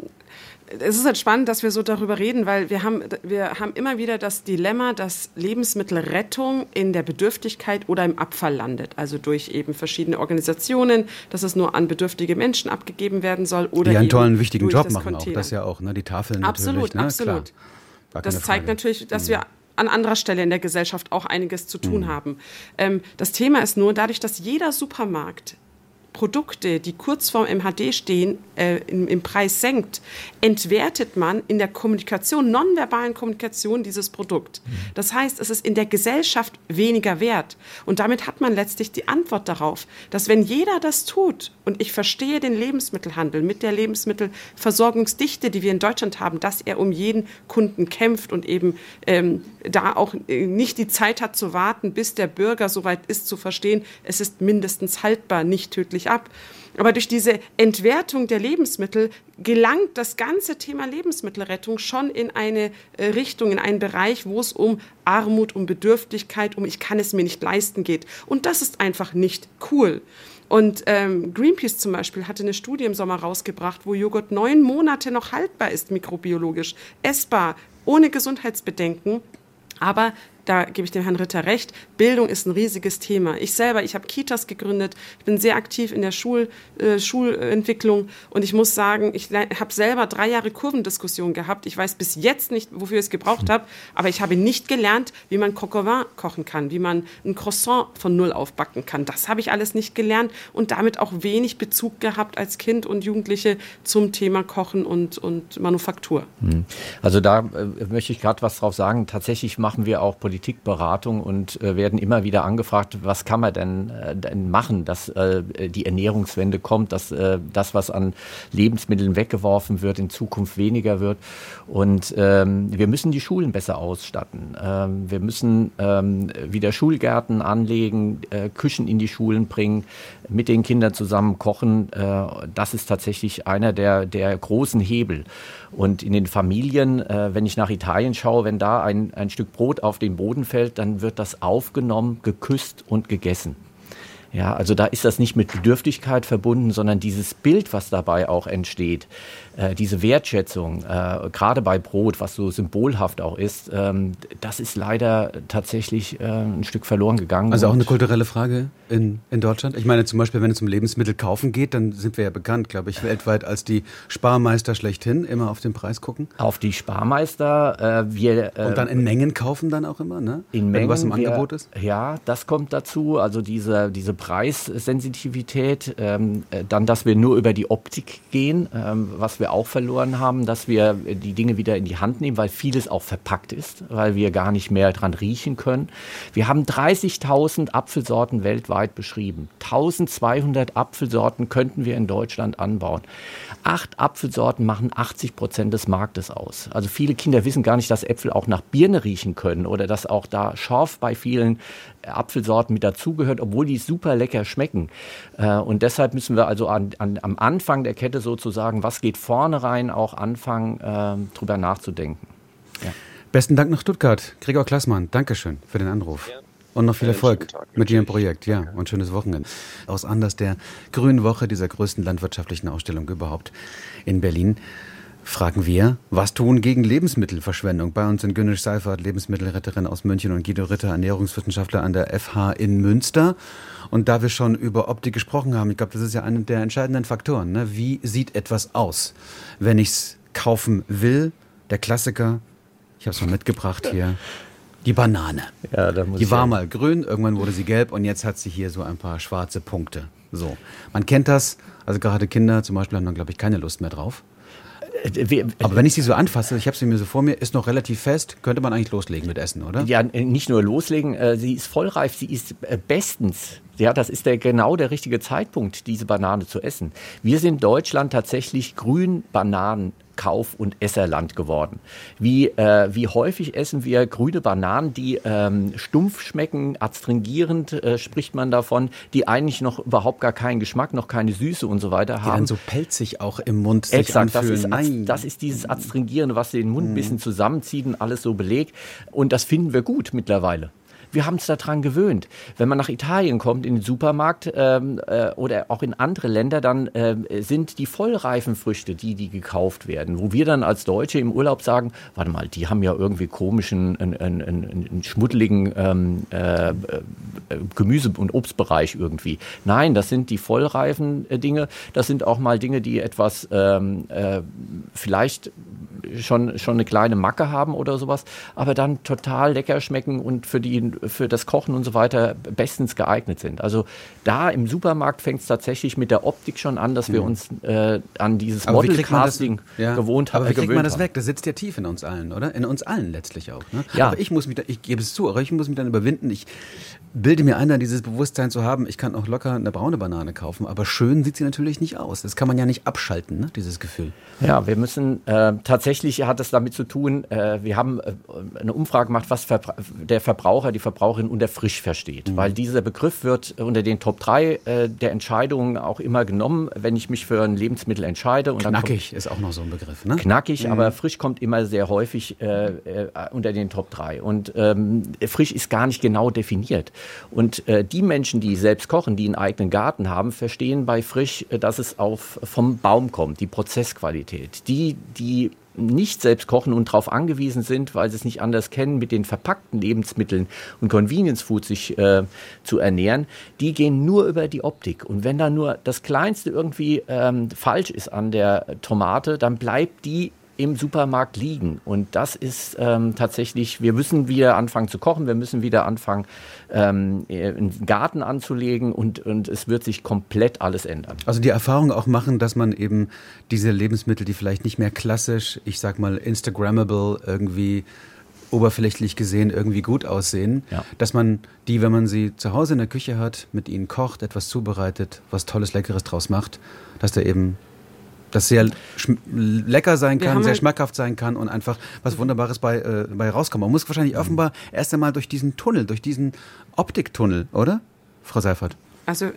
C: es ist halt spannend, dass wir so darüber reden, weil wir haben, wir haben immer wieder das Dilemma, dass Lebensmittelrettung in der Bedürftigkeit oder im Abfall landet. Also durch eben verschiedene Organisationen, dass es nur an bedürftige Menschen abgegeben werden soll. Oder
B: Die einen tollen, wichtigen Job machen auch, das ja auch, ne? die Tafeln
C: Absolut,
B: ne?
C: absolut. Das zeigt natürlich, dass wir an anderer Stelle in der Gesellschaft auch einiges zu tun mhm. haben. Ähm, das Thema ist nur, dadurch, dass jeder Supermarkt Produkte, die kurz vorm MHD stehen, äh, im, im, Preis senkt, entwertet man in der Kommunikation, nonverbalen Kommunikation dieses Produkt. Mhm. Das heißt, es ist in der Gesellschaft weniger wert. Und damit hat man letztlich die Antwort darauf, dass wenn jeder das tut, und ich verstehe den Lebensmittelhandel mit der Lebensmittelversorgungsdichte, die wir in Deutschland haben, dass er um jeden Kunden kämpft und eben ähm, da auch äh, nicht die Zeit hat zu warten, bis der Bürger soweit ist zu verstehen, es ist mindestens haltbar, nicht tödlich sich ab. Aber durch diese Entwertung der Lebensmittel gelangt das ganze Thema Lebensmittelrettung schon in eine äh, Richtung, in einen Bereich, wo es um Armut, um Bedürftigkeit, um ich kann es mir nicht leisten geht. Und das ist einfach nicht cool. Und ähm, Greenpeace zum Beispiel hatte eine Studie im Sommer rausgebracht, wo Joghurt neun Monate noch haltbar ist, mikrobiologisch, essbar, ohne Gesundheitsbedenken. Aber da gebe ich dem Herrn Ritter recht, Bildung ist ein riesiges Thema. Ich selber, ich habe Kitas gegründet, ich bin sehr aktiv in der Schul, äh, Schulentwicklung und ich muss sagen, ich habe selber drei Jahre Kurvendiskussion gehabt. Ich weiß bis jetzt nicht, wofür ich es gebraucht habe, aber ich habe nicht gelernt, wie man Coq kochen kann, wie man ein Croissant von Null aufbacken kann. Das habe ich alles nicht gelernt und damit auch wenig Bezug gehabt als Kind und Jugendliche zum Thema Kochen und, und Manufaktur. Hm.
D: Also da äh, möchte ich gerade was drauf sagen. Tatsächlich machen wir auch Politik Politikberatung und äh, werden immer wieder angefragt, was kann man denn, äh, denn machen, dass äh, die Ernährungswende kommt, dass äh, das, was an Lebensmitteln weggeworfen wird, in Zukunft weniger wird. Und ähm, wir müssen die Schulen besser ausstatten. Ähm, wir müssen ähm, wieder Schulgärten anlegen, äh, Küchen in die Schulen bringen, mit den Kindern zusammen kochen. Äh, das ist tatsächlich einer der, der großen Hebel. Und in den Familien, äh, wenn ich nach Italien schaue, wenn da ein, ein Stück Brot auf den Boden fällt, dann wird das aufgenommen, geküsst und gegessen. Ja, also da ist das nicht mit Bedürftigkeit verbunden, sondern dieses Bild, was dabei auch entsteht, äh, diese Wertschätzung, äh, gerade bei Brot, was so symbolhaft auch ist, ähm, das ist leider tatsächlich äh, ein Stück verloren gegangen.
B: Also auch eine kulturelle Frage in, in Deutschland? Ich meine zum Beispiel, wenn es um Lebensmittel kaufen geht, dann sind wir ja bekannt, glaube ich, weltweit als die Sparmeister schlechthin, immer auf den Preis gucken.
D: Auf die Sparmeister. Äh, wir,
B: Und dann in Mengen kaufen dann auch immer, ne?
D: In Mengen.
B: Wenn was im wir, Angebot ist?
D: Ja, das kommt dazu. Also diese, diese Preissensitivität, ähm, äh, dann, dass wir nur über die Optik gehen, ähm, was wir auch verloren haben, dass wir die Dinge wieder in die Hand nehmen, weil vieles auch verpackt ist, weil wir gar nicht mehr dran riechen können. Wir haben 30.000 Apfelsorten weltweit beschrieben. 1200 Apfelsorten könnten wir in Deutschland anbauen. Acht Apfelsorten machen 80 Prozent des Marktes aus. Also viele Kinder wissen gar nicht, dass Äpfel auch nach Birne riechen können oder dass auch da Schorf bei vielen Apfelsorten mit dazugehört, obwohl die super lecker schmecken. Äh, und deshalb müssen wir also an, an, am Anfang der Kette sozusagen, was geht vorne rein, auch anfangen, äh, drüber nachzudenken.
B: Ja. Besten Dank nach Stuttgart. Gregor Klassmann, Dankeschön für den Anruf. Ja. Und noch viel Erfolg mit Ihrem Projekt, ja, und schönes Wochenende. Aus Anders der Grünen Woche, dieser größten landwirtschaftlichen Ausstellung überhaupt in Berlin fragen wir, was tun gegen Lebensmittelverschwendung? Bei uns sind Günnisch Seifert, Lebensmittelretterin aus München und Guido Ritter, Ernährungswissenschaftler an der FH in Münster. Und da wir schon über Optik gesprochen haben, ich glaube, das ist ja einer der entscheidenden Faktoren. Ne? Wie sieht etwas aus, wenn ich es kaufen will? Der Klassiker, ich habe es mal mitgebracht hier. <laughs> Die Banane. Ja, die war mal grün, irgendwann wurde sie gelb und jetzt hat sie hier so ein paar schwarze Punkte. So. Man kennt das, also gerade Kinder zum Beispiel haben dann, glaube ich, keine Lust mehr drauf. Äh, Aber wenn ich sie so anfasse, ich habe sie mir so vor mir, ist noch relativ fest, könnte man eigentlich loslegen mit Essen, oder?
D: Ja, nicht nur loslegen, äh, sie ist vollreif, sie ist äh, bestens. Ja, das ist der, genau der richtige Zeitpunkt, diese Banane zu essen. Wir sind in Deutschland tatsächlich grün Bananen Kauf- und Esserland geworden. Wie, äh, wie häufig essen wir grüne Bananen, die ähm, stumpf schmecken, adstringierend äh, spricht man davon, die eigentlich noch überhaupt gar keinen Geschmack, noch keine Süße und so weiter haben. Die dann
B: so pelzig auch im Mund
D: sich Exakt, das ist, das ist dieses Adstringierende, was den Mund ein bisschen zusammenzieht und alles so belegt. Und das finden wir gut mittlerweile. Wir haben es daran gewöhnt. Wenn man nach Italien kommt, in den Supermarkt ähm, äh, oder auch in andere Länder, dann äh, sind die vollreifen Früchte die, die gekauft werden. Wo wir dann als Deutsche im Urlaub sagen, warte mal, die haben ja irgendwie komischen, einen, einen, einen schmuddeligen ähm, äh, äh, Gemüse- und Obstbereich irgendwie. Nein, das sind die vollreifen äh, Dinge. Das sind auch mal Dinge, die etwas ähm, äh, vielleicht schon, schon eine kleine Macke haben oder sowas, aber dann total lecker schmecken und für, die, für das Kochen und so weiter bestens geeignet sind. Also da im Supermarkt fängt es tatsächlich mit der Optik schon an, dass wir mhm. uns äh, an dieses Model-Casting
B: ja. gewohnt haben. Aber wie kriegt man das weg? Das sitzt ja tief in uns allen, oder? In uns allen letztlich auch. Ne? Ja. Aber ich muss mich, da, ich gebe es zu, aber ich muss mich dann überwinden. Ich bilde mir ein, dann dieses Bewusstsein zu haben, ich kann auch locker eine braune Banane kaufen, aber schön sieht sie natürlich nicht aus. Das kann man ja nicht abschalten, ne? dieses Gefühl.
D: Ja, wir müssen, äh, tatsächlich hat es damit zu tun, äh, wir haben äh, eine Umfrage gemacht, was Verbra der Verbraucher, die Verbraucherin unter frisch versteht. Mhm. Weil dieser Begriff wird unter den Top 3 äh, der Entscheidungen auch immer genommen, wenn ich mich für ein Lebensmittel entscheide.
B: Und knackig kommt, ist auch noch so ein Begriff, ne?
D: Knackig, mhm. aber frisch kommt immer sehr häufig äh, äh, unter den Top 3. Und ähm, frisch ist gar nicht genau definiert. Und äh, die Menschen, die selbst kochen, die einen eigenen Garten haben, verstehen bei frisch, äh, dass es auf, vom Baum kommt, die Prozessqualität. Die, die nicht selbst kochen und darauf angewiesen sind, weil sie es nicht anders kennen, mit den verpackten Lebensmitteln und Convenience Food sich äh, zu ernähren, die gehen nur über die Optik. Und wenn da nur das Kleinste irgendwie ähm, falsch ist an der Tomate, dann bleibt die im Supermarkt liegen. Und das ist ähm, tatsächlich, wir müssen wieder anfangen zu kochen, wir müssen wieder anfangen, ähm, einen Garten anzulegen und, und es wird sich komplett alles ändern.
B: Also die Erfahrung auch machen, dass man eben diese Lebensmittel, die vielleicht nicht mehr klassisch, ich sag mal, Instagrammable irgendwie oberflächlich gesehen irgendwie gut aussehen, ja. dass man die, wenn man sie zu Hause in der Küche hat, mit ihnen kocht, etwas zubereitet, was Tolles, Leckeres draus macht, dass da eben das sehr lecker sein kann, sehr halt schmackhaft sein kann und einfach was Wunderbares bei, äh, bei rauskommt. Man muss wahrscheinlich offenbar erst einmal durch diesen Tunnel, durch diesen Optiktunnel, oder? Frau Seifert.
C: Also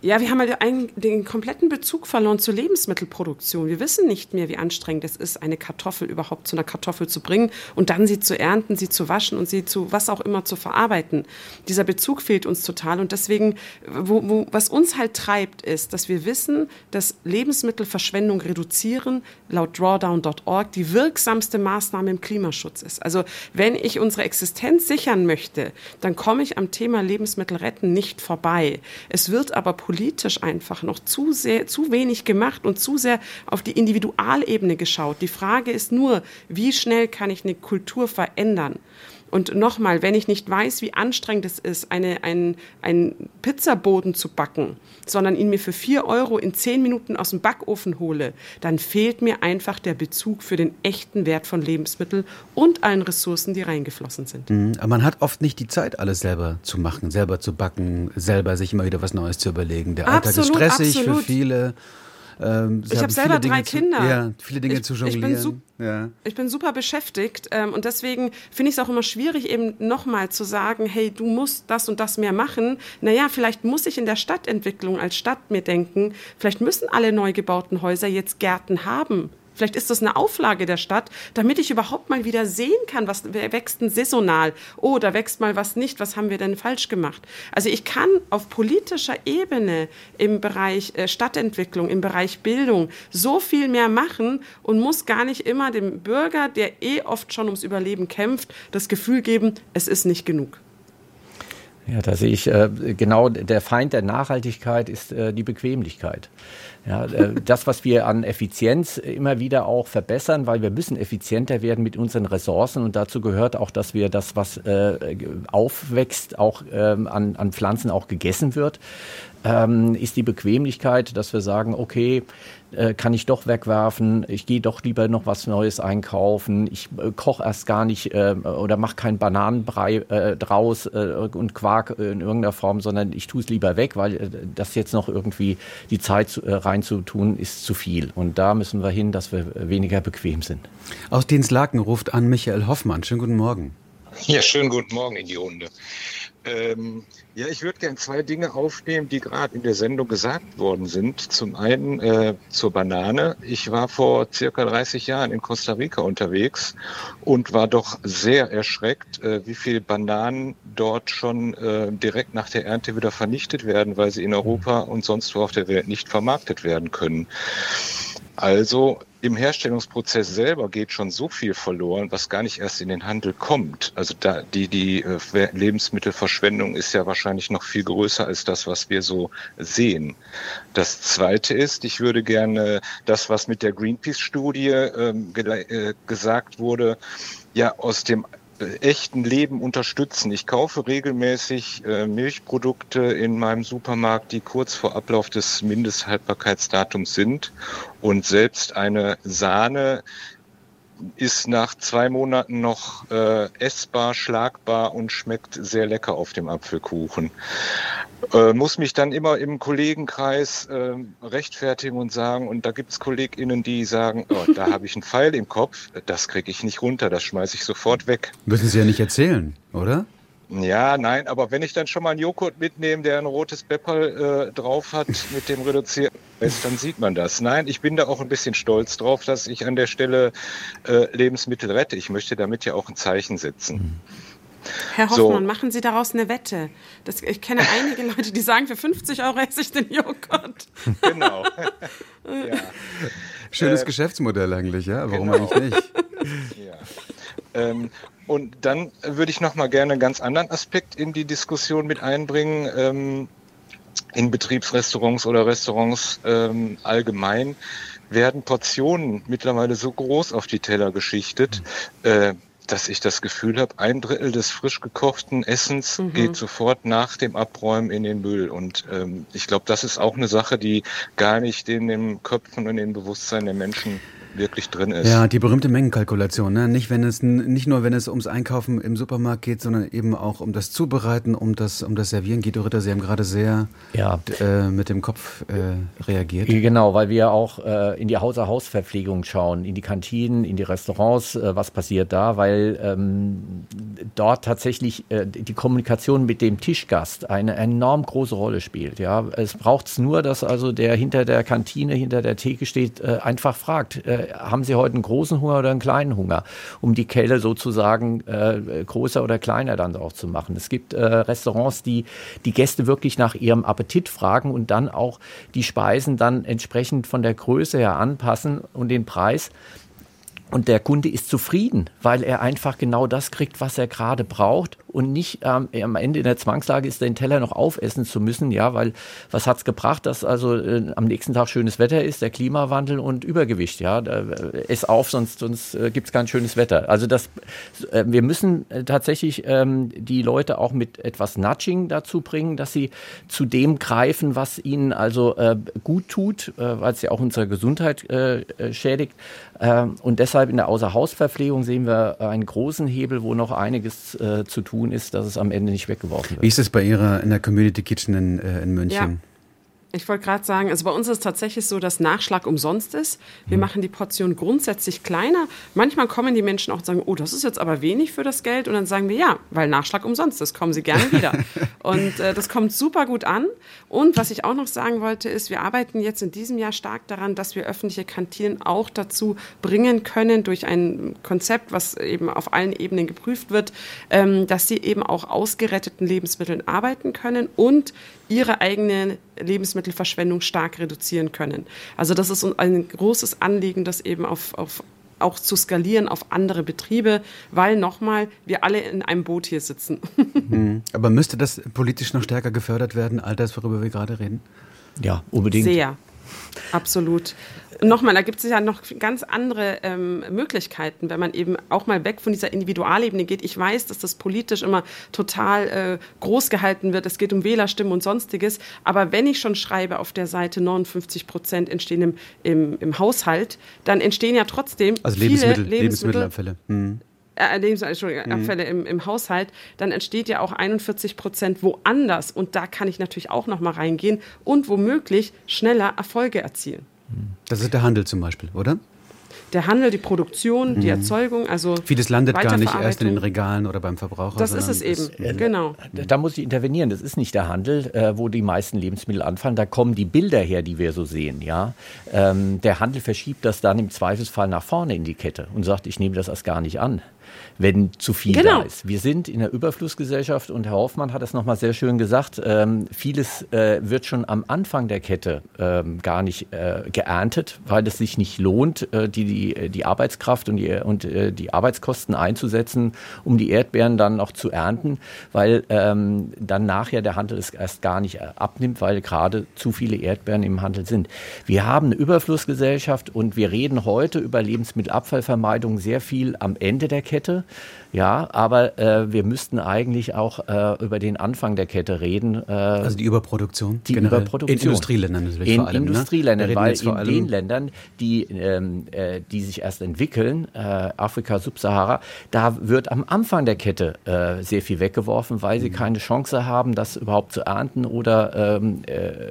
C: ja, wir haben halt einen, den kompletten Bezug verloren zur Lebensmittelproduktion. Wir wissen nicht mehr, wie anstrengend es ist, eine Kartoffel überhaupt zu einer Kartoffel zu bringen und dann sie zu ernten, sie zu waschen und sie zu was auch immer zu verarbeiten. Dieser Bezug fehlt uns total und deswegen, wo, wo, was uns halt treibt, ist, dass wir wissen, dass Lebensmittelverschwendung reduzieren laut drawdown.org die wirksamste Maßnahme im Klimaschutz ist. Also wenn ich unsere Existenz sichern möchte, dann komme ich am Thema Lebensmittel retten nicht vorbei. Es wird aber politisch einfach noch zu sehr, zu wenig gemacht und zu sehr auf die Individualebene geschaut. Die Frage ist nur, wie schnell kann ich eine Kultur verändern? Und nochmal, wenn ich nicht weiß, wie anstrengend es ist, eine, ein, einen Pizzaboden zu backen, sondern ihn mir für vier Euro in zehn Minuten aus dem Backofen hole, dann fehlt mir einfach der Bezug für den echten Wert von Lebensmitteln und allen Ressourcen, die reingeflossen sind.
B: Mhm, aber man hat oft nicht die Zeit, alles selber zu machen, selber zu backen, selber sich immer wieder was Neues zu überlegen. Der Alltag absolut, ist stressig absolut. für viele.
C: Ähm, ich habe selber drei
B: zu,
C: Kinder.
B: Ja, viele Dinge ich, zu jonglieren.
C: Ich bin, ja. ich bin super beschäftigt ähm, und deswegen finde ich es auch immer schwierig, eben nochmal zu sagen, hey, du musst das und das mehr machen. Naja, vielleicht muss ich in der Stadtentwicklung als Stadt mir denken, vielleicht müssen alle neu gebauten Häuser jetzt Gärten haben. Vielleicht ist das eine Auflage der Stadt, damit ich überhaupt mal wieder sehen kann, was wächst denn saisonal. Oh, da wächst mal was nicht. Was haben wir denn falsch gemacht? Also ich kann auf politischer Ebene im Bereich äh, Stadtentwicklung, im Bereich Bildung so viel mehr machen und muss gar nicht immer dem Bürger, der eh oft schon ums Überleben kämpft, das Gefühl geben, es ist nicht genug.
D: Ja, da sehe ich äh, genau, der Feind der Nachhaltigkeit ist äh, die Bequemlichkeit. Ja, äh, das, was wir an Effizienz immer wieder auch verbessern, weil wir müssen effizienter werden mit unseren Ressourcen. Und dazu gehört auch, dass wir das, was äh, aufwächst, auch ähm, an, an Pflanzen auch gegessen wird. Ähm, ist die Bequemlichkeit, dass wir sagen, okay, äh, kann ich doch wegwerfen, ich gehe doch lieber noch was Neues einkaufen, ich äh, koche erst gar nicht äh, oder mache keinen Bananenbrei äh, draus äh, und Quark in irgendeiner Form, sondern ich tue es lieber weg, weil äh, das jetzt noch irgendwie die Zeit zu, reinzutun ist zu viel. Und da müssen wir hin, dass wir weniger bequem sind.
B: Aus Dienstlaken ruft an Michael Hoffmann. Schönen guten Morgen.
G: Ja, schönen guten Morgen in die Runde. Ähm, ja, ich würde gerne zwei Dinge aufnehmen, die gerade in der Sendung gesagt worden sind. Zum einen äh, zur Banane. Ich war vor circa 30 Jahren in Costa Rica unterwegs und war doch sehr erschreckt, äh, wie viele Bananen dort schon äh, direkt nach der Ernte wieder vernichtet werden, weil sie in Europa und sonst wo auf der Welt nicht vermarktet werden können. Also im Herstellungsprozess selber geht schon so viel verloren, was gar nicht erst in den Handel kommt. Also da, die, die äh, Lebensmittelverschwendung ist ja wahrscheinlich noch viel größer als das, was wir so sehen. Das zweite ist, ich würde gerne das, was mit der Greenpeace-Studie ähm, äh, gesagt wurde, ja aus dem echten Leben unterstützen. Ich kaufe regelmäßig äh, Milchprodukte in meinem Supermarkt, die kurz vor Ablauf des Mindesthaltbarkeitsdatums sind. Und selbst eine Sahne ist nach zwei Monaten noch äh, essbar, schlagbar und schmeckt sehr lecker auf dem Apfelkuchen. Äh, muss mich dann immer im Kollegenkreis äh, rechtfertigen und sagen, und da gibt's KollegInnen, die sagen, oh, da habe ich einen Pfeil im Kopf, das kriege ich nicht runter, das schmeiße ich sofort weg.
B: Müssen Sie ja nicht erzählen, oder?
G: Ja, nein, aber wenn ich dann schon mal einen Joghurt mitnehme, der ein rotes Pepperl äh, drauf hat <laughs> mit dem reduzierten Rest, dann sieht man das. Nein, ich bin da auch ein bisschen stolz drauf, dass ich an der Stelle äh, Lebensmittel rette. Ich möchte damit ja auch ein Zeichen setzen. Mhm.
C: Herr Hoffmann, so. machen Sie daraus eine Wette. Das, ich kenne einige Leute, die sagen, für 50 Euro esse ich den Joghurt.
G: Genau. <laughs>
B: ja. Schönes äh, Geschäftsmodell eigentlich, ja? Warum genau. eigentlich nicht? <laughs>
G: Ja. Ähm, und dann würde ich noch mal gerne einen ganz anderen Aspekt in die Diskussion mit einbringen. Ähm, in Betriebsrestaurants oder Restaurants ähm, allgemein werden Portionen mittlerweile so groß auf die Teller geschichtet, äh, dass ich das Gefühl habe, ein Drittel des frisch gekochten Essens mhm. geht sofort nach dem Abräumen in den Müll. Und ähm, ich glaube, das ist auch eine Sache, die gar nicht in den Köpfen und in dem Bewusstsein der Menschen wirklich drin ist.
B: Ja, die berühmte Mengenkalkulation. Ne? Nicht, wenn es, nicht nur, wenn es ums Einkaufen im Supermarkt geht, sondern eben auch um das Zubereiten, um das, um das Servieren. Guido Ritter, Sie haben gerade sehr ja. äh, mit dem Kopf äh, reagiert.
D: Genau, weil wir auch äh, in die Haus-Haus-Verpflegung schauen, in die Kantinen, in die Restaurants, äh, was passiert da, weil ähm, dort tatsächlich äh, die Kommunikation mit dem Tischgast eine enorm große Rolle spielt. Ja, es braucht es nur, dass also der hinter der Kantine, hinter der Theke steht, äh, einfach fragt, haben Sie heute einen großen Hunger oder einen kleinen Hunger, um die Kelle sozusagen äh, größer oder kleiner dann auch zu machen. Es gibt äh, Restaurants, die die Gäste wirklich nach ihrem Appetit fragen und dann auch die Speisen dann entsprechend von der Größe her anpassen und den Preis. Und der Kunde ist zufrieden, weil er einfach genau das kriegt, was er gerade braucht und nicht ähm, am Ende in der Zwangslage ist, den Teller noch aufessen zu müssen, ja, weil was hat's gebracht, dass also äh, am nächsten Tag schönes Wetter ist, der Klimawandel und Übergewicht, ja, da, äh, ess auf, sonst, sonst äh, gibt's kein schönes Wetter. Also das, äh, wir müssen äh, tatsächlich ähm, die Leute auch mit etwas Nudging dazu bringen, dass sie zu dem greifen, was ihnen also äh, gut tut, äh, weil es ja auch unsere Gesundheit äh, äh schädigt. Äh, und deshalb in der Außerhausverpflegung sehen wir einen großen Hebel, wo noch einiges äh, zu tun ist, dass es am Ende nicht weggeworfen wird.
B: Wie ist es bei Ihrer in der Community Kitchen in, äh, in München?
C: Ich wollte gerade sagen, also bei uns ist es tatsächlich so, dass Nachschlag umsonst ist. Wir mhm. machen die Portion grundsätzlich kleiner. Manchmal kommen die Menschen auch und sagen, oh, das ist jetzt aber wenig für das Geld. Und dann sagen wir, ja, weil Nachschlag umsonst ist, kommen Sie gerne wieder. <laughs> und äh, das kommt super gut an. Und was ich auch noch sagen wollte, ist, wir arbeiten jetzt in diesem Jahr stark daran, dass wir öffentliche Kantinen auch dazu bringen können, durch ein Konzept, was eben auf allen Ebenen geprüft wird, ähm, dass sie eben auch ausgeretteten Lebensmitteln arbeiten können und ihre eigene Lebensmittelverschwendung stark reduzieren können. Also das ist ein großes Anliegen, das eben auf, auf auch zu skalieren auf andere Betriebe, weil nochmal wir alle in einem Boot hier sitzen. <laughs>
B: Mhm. Aber müsste das politisch noch stärker gefördert werden, all das, worüber wir gerade reden?
D: Ja, unbedingt.
C: Sehr. Absolut. Nochmal, da gibt es ja noch ganz andere ähm, Möglichkeiten, wenn man eben auch mal weg von dieser Individualebene geht. Ich weiß, dass das politisch immer total äh, groß gehalten wird. Es geht um Wählerstimmen und sonstiges. Aber wenn ich schon schreibe auf der Seite 59 Prozent entstehen im, im, im, Haushalt, dann entstehen ja trotzdem
B: also
C: viele
B: Lebensmittel, Lebensmittelabfälle.
C: Hm äh, Lebensmittel, Abfälle mhm. im, im, Haushalt, dann entsteht ja auch 41 Prozent woanders. Und da kann ich natürlich auch noch mal reingehen und womöglich schneller Erfolge erzielen.
B: Das ist der Handel zum Beispiel, oder?
C: der Handel, die Produktion, mhm. die Erzeugung, also
B: vieles landet gar nicht erst in den Regalen oder beim Verbraucher.
C: Das ist es eben, äh, genau.
D: Da muss ich intervenieren. Das ist nicht der Handel, äh, wo die meisten Lebensmittel anfallen. Da kommen die Bilder her, die wir so sehen. Ja, ähm, der Handel verschiebt das dann im Zweifelsfall nach vorne in die Kette und sagt, ich nehme das erst gar nicht an wenn zu viel genau. da ist. Wir sind in der Überflussgesellschaft und Herr Hoffmann hat es nochmal sehr schön gesagt, ähm, vieles äh, wird schon am Anfang der Kette ähm, gar nicht äh, geerntet, weil es sich nicht lohnt, äh, die, die, die Arbeitskraft und, die, und äh, die Arbeitskosten einzusetzen, um die Erdbeeren dann noch zu ernten, weil ähm, dann nachher der Handel es erst gar nicht abnimmt, weil gerade zu viele Erdbeeren im Handel sind. Wir haben eine Überflussgesellschaft und wir reden heute über Lebensmittelabfallvermeidung sehr viel am Ende der Kette hätte, ja, aber äh, wir müssten eigentlich auch äh, über den Anfang der Kette reden.
B: Äh, also die Überproduktion.
D: Die generell. Überproduktion.
B: In Industrieländern natürlich
D: in vor allem. In ne? Industrieländern, ne? weil in den Ländern, die, ähm, äh, die sich erst entwickeln, äh, Afrika, Subsahara, da wird am Anfang der Kette äh, sehr viel weggeworfen, weil sie mhm. keine Chance haben, das überhaupt zu ernten oder ähm,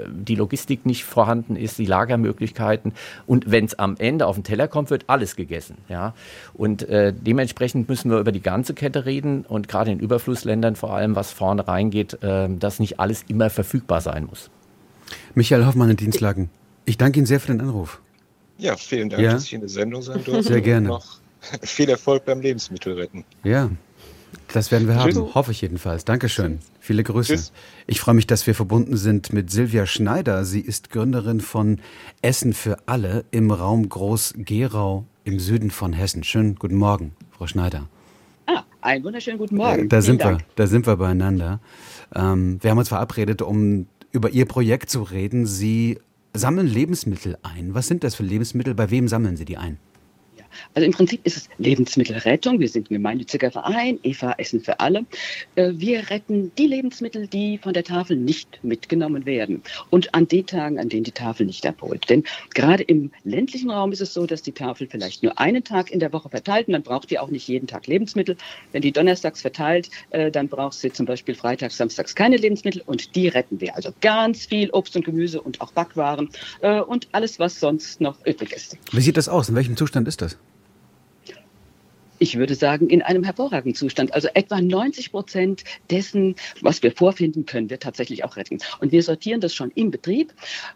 D: die Logistik nicht vorhanden ist, die Lagermöglichkeiten. Und wenn es am Ende auf den Teller kommt, wird alles gegessen. Ja? Und dementsprechend müssen wir über die ganze Kette reden und gerade in Überflussländern vor allem, was vorne reingeht, äh, dass nicht alles immer verfügbar sein muss.
B: Michael Hoffmann in Dienstlagen, ich danke Ihnen sehr für den Anruf.
G: Ja, vielen Dank, ja? dass ich in der Sendung sein durfte.
B: Sehr gerne.
G: noch <laughs> viel Erfolg beim Lebensmittelretten.
B: Ja, das werden wir haben, Tschüss. hoffe ich jedenfalls. Dankeschön. Viele Grüße. Tschüss. Ich freue mich, dass wir verbunden sind mit Silvia Schneider. Sie ist Gründerin von Essen für alle im Raum Groß-Gerau im Süden von Hessen. Schönen guten Morgen, Frau Schneider.
H: Einen wunderschönen guten Morgen.
B: Da sind wir, da sind wir beieinander. Ähm, wir haben uns verabredet, um über Ihr Projekt zu reden. Sie sammeln Lebensmittel ein. Was sind das für Lebensmittel? Bei wem sammeln Sie die ein?
H: Also im Prinzip ist es Lebensmittelrettung. Wir sind ein gemeinnütziger Verein, Eva Essen für alle. Äh, wir retten die Lebensmittel, die von der Tafel nicht mitgenommen werden. Und an den Tagen, an denen die Tafel nicht abholt. Denn gerade im ländlichen Raum ist es so, dass die Tafel vielleicht nur einen Tag in der Woche verteilt und dann braucht die auch nicht jeden Tag Lebensmittel. Wenn die donnerstags verteilt, äh, dann braucht sie zum Beispiel freitags, samstags keine Lebensmittel und die retten wir. Also ganz viel Obst und Gemüse und auch Backwaren äh, und alles, was sonst noch übrig ist.
B: Wie sieht das aus? In welchem Zustand ist das?
H: Ich würde sagen, in einem hervorragenden Zustand. Also etwa 90 Prozent dessen, was wir vorfinden, können wir tatsächlich auch retten. Und wir sortieren das schon im Betrieb.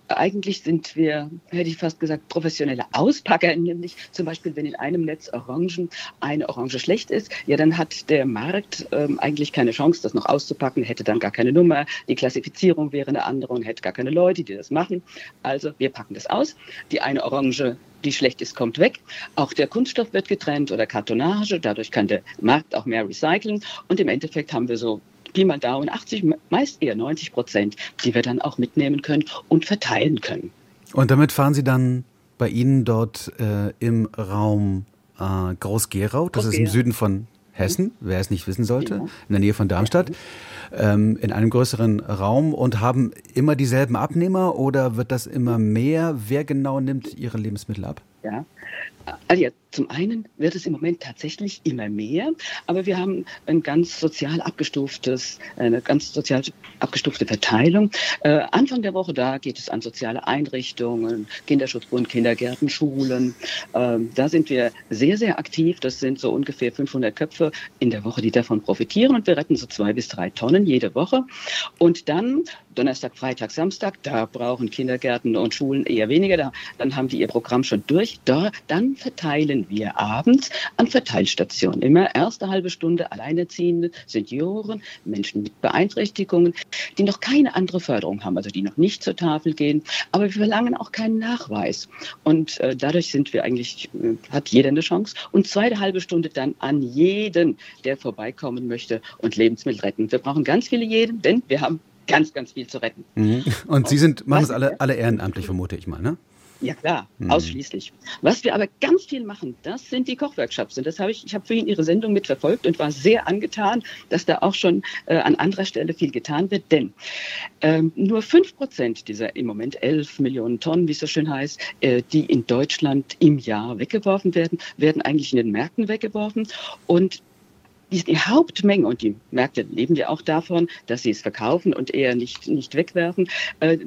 H: Eigentlich sind wir, hätte ich fast gesagt, professionelle Auspacker, nämlich zum Beispiel, wenn in einem Netz Orangen eine Orange schlecht ist, ja, dann hat der Markt ähm, eigentlich keine Chance, das noch auszupacken, hätte dann gar keine Nummer. Die Klassifizierung wäre eine andere und hätte gar keine Leute, die das machen. Also wir packen das aus. Die eine Orange die schlecht ist, kommt weg. Auch der Kunststoff wird getrennt oder Kartonage. Dadurch kann der Markt auch mehr recyceln. Und im Endeffekt haben wir so Pi mal Daumen 80, meist eher 90 Prozent, die wir dann auch mitnehmen können und verteilen können.
B: Und damit fahren Sie dann bei Ihnen dort äh, im Raum äh, Groß-Gerau, das Groß ist im Süden von Hessen, wer es nicht wissen sollte, ja. in der Nähe von Darmstadt, ähm, in einem größeren Raum und haben immer dieselben Abnehmer oder wird das immer mehr? Wer genau nimmt Ihre Lebensmittel ab?
H: Ja, also ja, zum einen wird es im Moment tatsächlich immer mehr, aber wir haben ein ganz sozial abgestuftes, eine ganz sozial abgestufte Verteilung. Äh, Anfang der Woche, da geht es an soziale Einrichtungen, Kinderschutzbund, Kindergärten, Schulen. Ähm, da sind wir sehr, sehr aktiv. Das sind so ungefähr 500 Köpfe in der Woche, die davon profitieren und wir retten so zwei bis drei Tonnen jede Woche. Und dann Donnerstag, Freitag, Samstag, da brauchen Kindergärten und Schulen eher weniger. Da, dann haben die ihr Programm schon durch. Da, dann verteilen wir abends an Verteilstationen. Immer erste halbe Stunde Alleinerziehende, Senioren, Menschen mit Beeinträchtigungen, die noch keine andere Förderung haben, also die noch nicht zur Tafel gehen. Aber wir verlangen auch keinen Nachweis. Und äh, dadurch sind wir eigentlich, äh, hat jeder eine Chance. Und zweite halbe Stunde dann an jeden, der vorbeikommen möchte und Lebensmittel retten. Wir brauchen ganz viele jeden, denn wir haben ganz, ganz viel zu retten.
B: Mhm. Und Sie sind, machen es alle, alle ehrenamtlich, vermute ich mal, ne?
H: Ja klar, mhm. ausschließlich. Was wir aber ganz viel machen, das sind die Kochworkshops. Und das habe ich, ich habe vorhin Ihre Sendung mitverfolgt und war sehr angetan, dass da auch schon äh, an anderer Stelle viel getan wird. Denn ähm, nur fünf Prozent dieser im Moment elf Millionen Tonnen, wie es so schön heißt, äh, die in Deutschland im Jahr weggeworfen werden, werden eigentlich in den Märkten weggeworfen. Und die Hauptmenge, und die Märkte leben ja auch davon, dass sie es verkaufen und eher nicht, nicht wegwerfen, äh,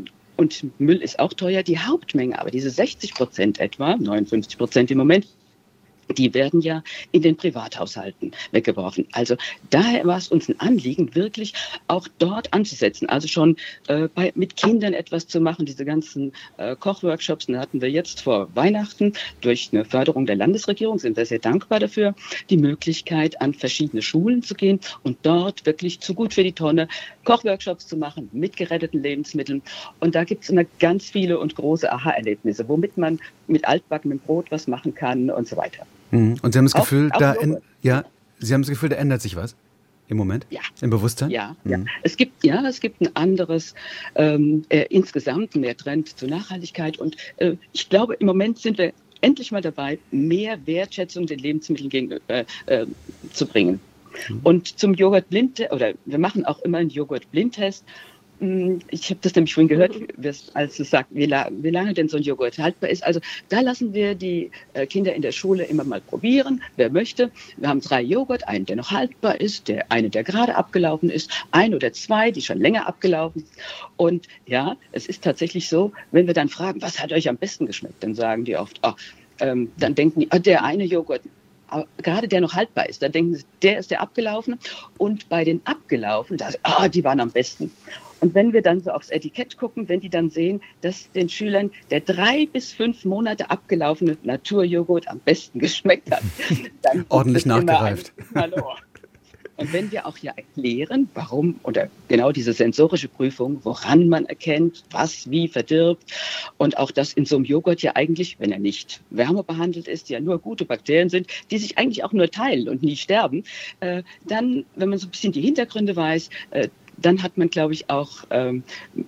H: und Müll ist auch teuer. Die Hauptmenge, aber diese 60 Prozent etwa, 59 Prozent im Moment, die werden ja in den Privathaushalten weggeworfen. Also daher war es uns ein Anliegen, wirklich auch dort anzusetzen. Also schon äh, bei, mit Kindern etwas zu machen. Diese ganzen äh, Kochworkshops hatten wir jetzt vor Weihnachten durch eine Förderung der Landesregierung, sind wir sehr dankbar dafür, die Möglichkeit, an verschiedene Schulen zu gehen und dort wirklich zu gut für die Tonne Kochworkshops zu machen mit geretteten Lebensmitteln. Und da gibt es immer ganz viele und große Aha-Erlebnisse, womit man mit altbackenem Brot was machen kann und so weiter.
B: Mhm. Und Sie haben das Gefühl, auch, da auch ja, Sie haben das Gefühl, da ändert sich was im Moment?
H: Ja.
B: Im Bewusstsein?
H: Ja, mhm. ja. Es gibt, ja, es gibt ein anderes, ähm, äh, insgesamt mehr Trend zur Nachhaltigkeit. Und äh, ich glaube, im Moment sind wir endlich mal dabei, mehr Wertschätzung den Lebensmitteln gegenüber äh, äh, zu bringen. Mhm. Und zum Joghurt blind oder wir machen auch immer einen Joghurt Blindtest ich habe das nämlich vorhin gehört, als du sagst, wie, wie, lange denn so ein Joghurt haltbar ist. Also da lassen wir die äh, Kinder in der Schule immer mal probieren, wer möchte. Wir haben drei Joghurt, einen, der noch haltbar ist, der eine, der gerade abgelaufen ist, ein oder zwei, die schon länger abgelaufen sind. Und ja, es ist tatsächlich so, wenn wir dann fragen, was hat euch am besten geschmeckt, dann sagen die oft, oh, ähm, dann denken die, oh, der eine Joghurt, gerade der noch haltbar ist, da denken sie, der ist der abgelaufen. Und bei den abgelaufen, da, ah, die waren am besten. Und wenn wir dann so aufs Etikett gucken, wenn die dann sehen, dass den Schülern der drei bis fünf Monate abgelaufene Naturjoghurt am besten geschmeckt hat, <laughs>
B: dann ordentlich nachgereift.
H: Und wenn wir auch hier erklären, warum oder genau diese sensorische Prüfung, woran man erkennt, was wie verdirbt und auch, dass in so einem Joghurt ja eigentlich, wenn er nicht wärmebehandelt ist, ja nur gute Bakterien sind, die sich eigentlich auch nur teilen und nie sterben, äh, dann, wenn man so ein bisschen die Hintergründe weiß, äh, dann hat man, glaube ich, auch ähm,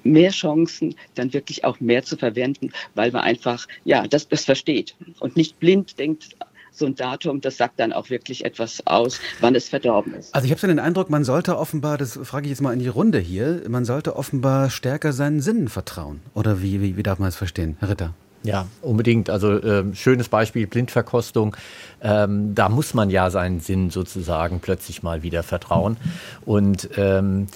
H: mehr Chancen, dann wirklich auch mehr zu verwenden, weil man einfach, ja, das, das versteht und nicht blind denkt, so ein Datum, das sagt dann auch wirklich etwas aus, wann es verdorben ist.
B: Also ich habe so den Eindruck, man sollte offenbar, das frage ich jetzt mal in die Runde hier, man sollte offenbar stärker seinen Sinnen vertrauen. Oder wie, wie, wie darf man es verstehen, Herr Ritter?
D: Ja, unbedingt. Also äh, schönes Beispiel Blindverkostung. Ähm, da muss man ja seinen Sinn sozusagen plötzlich mal wieder vertrauen. Und ähm,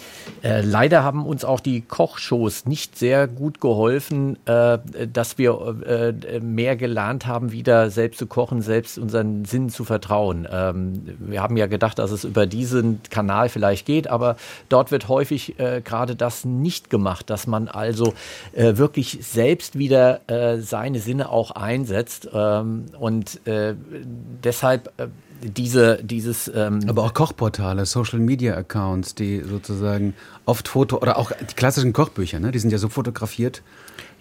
D: äh, leider haben uns auch die Kochshows nicht sehr gut geholfen, äh, dass wir äh, mehr gelernt haben, wieder selbst zu kochen, selbst unseren Sinn zu vertrauen. Ähm, wir haben ja gedacht, dass es über diesen Kanal vielleicht geht, aber dort wird häufig äh, gerade das nicht gemacht, dass man also äh, wirklich selbst wieder sein seine Sinne auch einsetzt. Ähm, und äh, deshalb äh, diese, dieses.
B: Ähm Aber auch Kochportale, Social Media Accounts, die sozusagen oft Foto oder auch die klassischen Kochbücher, ne, die sind ja so fotografiert,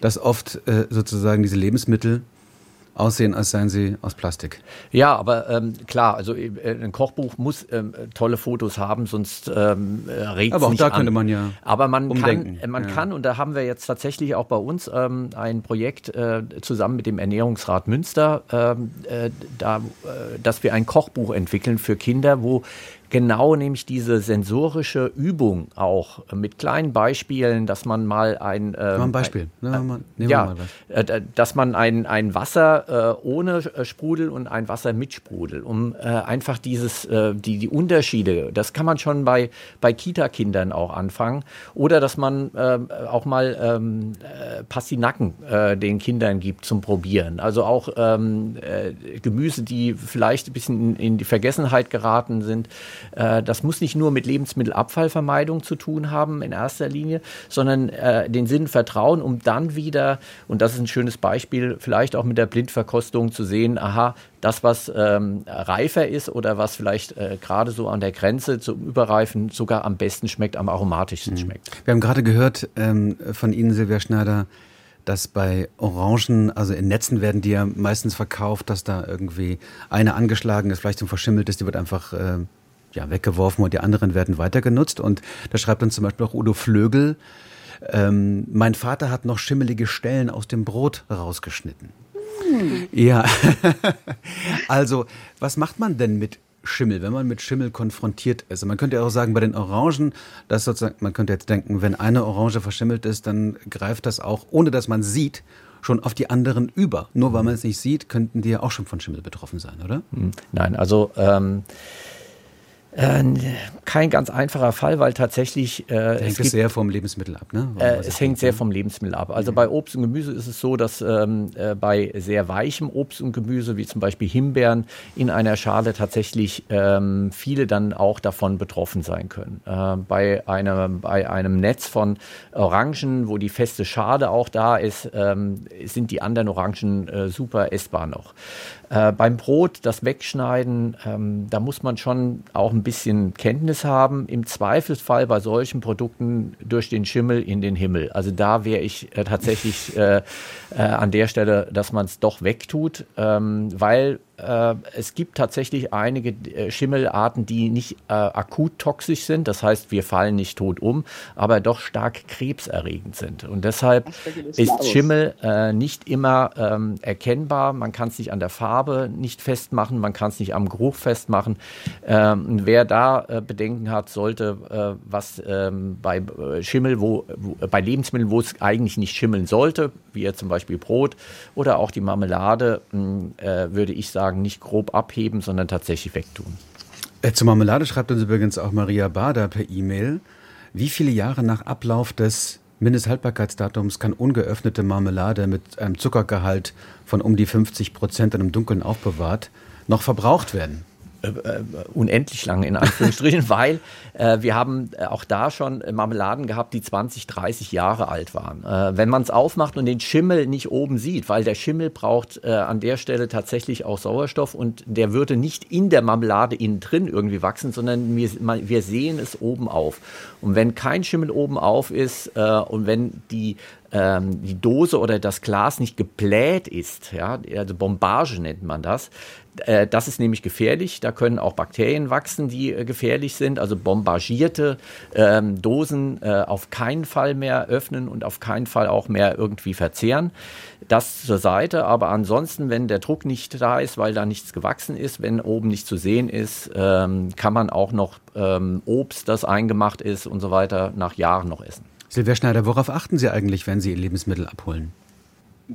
B: dass oft äh, sozusagen diese Lebensmittel aussehen, als seien sie aus Plastik.
D: Ja, aber ähm, klar, also äh, ein Kochbuch muss ähm, tolle Fotos haben, sonst ähm, regt
B: Aber
D: auch
B: da
D: an.
B: könnte man ja
D: Aber man
B: umdenken.
D: kann, man
B: Ja.
D: kann, und da haben wir jetzt tatsächlich auch bei uns ähm, ein Projekt äh, zusammen mit dem Ernährungsrat Münster, ähm, äh, da, äh, dass wir ein Kochbuch entwickeln für Kinder, wo genau nämlich diese sensorische Übung auch äh, mit kleinen Beispielen, dass man mal ein, ähm,
B: Mal ein Beispiel. Nehmen wir mal,
D: ja, äh, dass man ein, ein Wasser äh, ohne äh, Sprudel und ein Wasser mit Sprudel, um äh, einfach dieses, äh, die, die Unterschiede, das kann man schon bei, bei Kita-Kindern auch anfangen. Oder dass man äh, auch mal ähm, äh, Pastinaken äh, den Kindern gibt zum Probieren. Also auch ähm, äh, Gemüse, die vielleicht ein bisschen in, in die Vergessenheit geraten sind. Äh, das muss nicht nur mit Lebensmittelabfallvermeidung zu tun haben in erster Linie, sondern äh, den Sinn vertrauen, um dann wieder, und das ist ein schönes Beispiel, vielleicht auch mit der Blindverkostung zu sehen, aha, das, was ähm, reifer ist oder was vielleicht äh, gerade so an der Grenze zum Überreifen sogar am besten schmeckt, am aromatischsten schmeckt.
B: Wir haben gerade gehört ähm, von Ihnen, Silvia Schneider, dass bei Orangen, also in Netzen werden die ja meistens verkauft, dass da irgendwie eine angeschlagen ist, vielleicht zum verschimmelt ist, die wird einfach äh, ja, weggeworfen und die anderen werden weiter genutzt. Und da schreibt dann zum Beispiel auch Udo Flögel, ähm, mein Vater hat noch schimmelige Stellen aus dem Brot rausgeschnitten. Ja, <laughs> also was macht man denn mit Schimmel, wenn man mit Schimmel konfrontiert ist? Und man könnte ja auch sagen, bei den Orangen, dass sozusagen, man könnte jetzt denken, wenn eine Orange verschimmelt ist, dann greift das auch, ohne dass man sieht, schon auf die anderen über. Nur weil man es nicht sieht, könnten die ja auch schon von Schimmel betroffen sein, oder?
D: Hm, Nein, also ähm, äh, kein ganz einfacher Fall, weil tatsächlich äh, es
B: hängt
D: gibt-
B: sehr vom Lebensmittel ab, ne?
D: Äh, es hängt sehr vom Lebensmittel ab. Also bei Obst und Gemüse ist es so, dass ähm, äh, bei sehr weichem Obst und Gemüse, wie zum Beispiel Himbeeren, in einer Schale tatsächlich ähm, viele dann auch davon betroffen sein können. Äh, bei, einem, bei einem Netz von Orangen, wo die feste Schale auch da ist, ähm, sind die anderen Orangen äh, super essbar noch. Äh, beim Brot, das Wegschneiden, ähm, da muss man schon auch ein bisschen Kenntnis haben. Im Zweifelsfall bei solchen Produkten durch den Schimmel in den Himmel. Also da wäre ich äh, tatsächlich äh, äh, an der Stelle, dass man es doch wegtut, ähm, weil äh, es gibt tatsächlich einige äh, Schimmelarten, die nicht äh, akut toxisch sind. Das heißt, wir fallen nicht tot um, aber doch stark krebserregend sind. Und deshalb ist. Schimmel äh, nicht immer ähm, erkennbar. Man kann es nicht an der Farbe nicht festmachen, man kann es nicht am Geruch festmachen. Ähm, wer da äh, Bedenken hat, sollte äh, was ähm, bei Schimmel, wo, wo bei Lebensmitteln, wo es eigentlich nicht schimmeln sollte, wie zum Beispiel Brot oder auch die Marmelade, äh, würde ich sagen, nicht grob abheben, sondern tatsächlich wegtun.
B: Äh, Zur Marmelade schreibt uns übrigens auch Maria Bader per E-Mail. Wie viele Jahre nach Ablauf des Mindesthaltbarkeitsdatums kann ungeöffnete Marmelade mit einem Zuckergehalt von um die 50 Prozent und im Dunkeln aufbewahrt noch verbraucht werden?
D: Unendlich lang in Anführungsstrichen, <laughs> weil äh, wir haben äh, auch da schon äh, Marmeladen gehabt, die 20, 30 Jahre alt waren. Äh, wenn man es aufmacht und den Schimmel nicht oben sieht, weil der Schimmel braucht äh, an der Stelle tatsächlich auch Sauerstoff und der würde nicht in der Marmelade innen drin irgendwie wachsen, sondern wir, man- wir sehen es oben auf. Und wenn kein Schimmel oben auf ist äh, und wenn die ähm, die Dose oder das Glas nicht gebläht ist, ja, also Bombage nennt man das, äh, das ist nämlich gefährlich. Da können auch Bakterien wachsen, die äh, gefährlich sind. Also bombardierte ähm, Dosen äh, auf keinen Fall mehr öffnen und auf keinen Fall auch mehr irgendwie verzehren. Das zur Seite. Aber ansonsten, wenn der Druck nicht da ist, weil da nichts gewachsen ist, wenn oben nicht zu sehen ist, ähm, kann man auch noch ähm, Obst, das eingemacht ist und so weiter, nach Jahren noch essen.
B: Silvia Schneider, worauf achten Sie eigentlich, wenn Sie Lebensmittel abholen?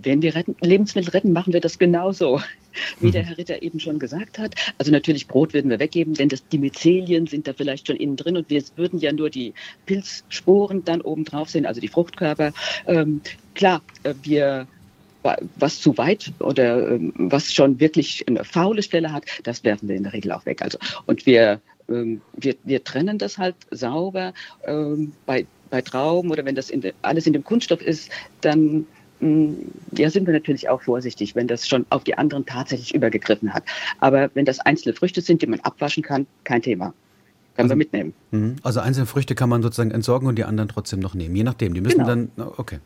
H: Wenn wir retten, Lebensmittel retten, machen wir das genauso, <laughs> wie der Herr Ritter eben schon gesagt hat. Also natürlich Brot würden wir weggeben, denn das, die Myzelien sind da vielleicht schon innen drin und wir würden ja nur die Pilzsporen dann oben drauf sehen, also die Fruchtkörper. Ähm, klar, äh, wir wa- was zu weit oder ähm, was schon wirklich eine faule Stelle hat, das werfen wir in der Regel auch weg. Also und wir ähm, wir, wir trennen das halt sauber ähm, bei bei Trauben oder wenn das in de, alles in dem Kunststoff ist, dann ja, sind wir natürlich auch vorsichtig, wenn das schon auf die anderen tatsächlich übergegriffen hat. Aber wenn das einzelne Früchte sind, die man abwaschen kann, kein Thema. Können wir mitnehmen.
B: Mhm. Also einzelne Früchte kann man sozusagen entsorgen und die anderen trotzdem noch nehmen, je nachdem. Die müssen
H: Genau.
B: dann, okay.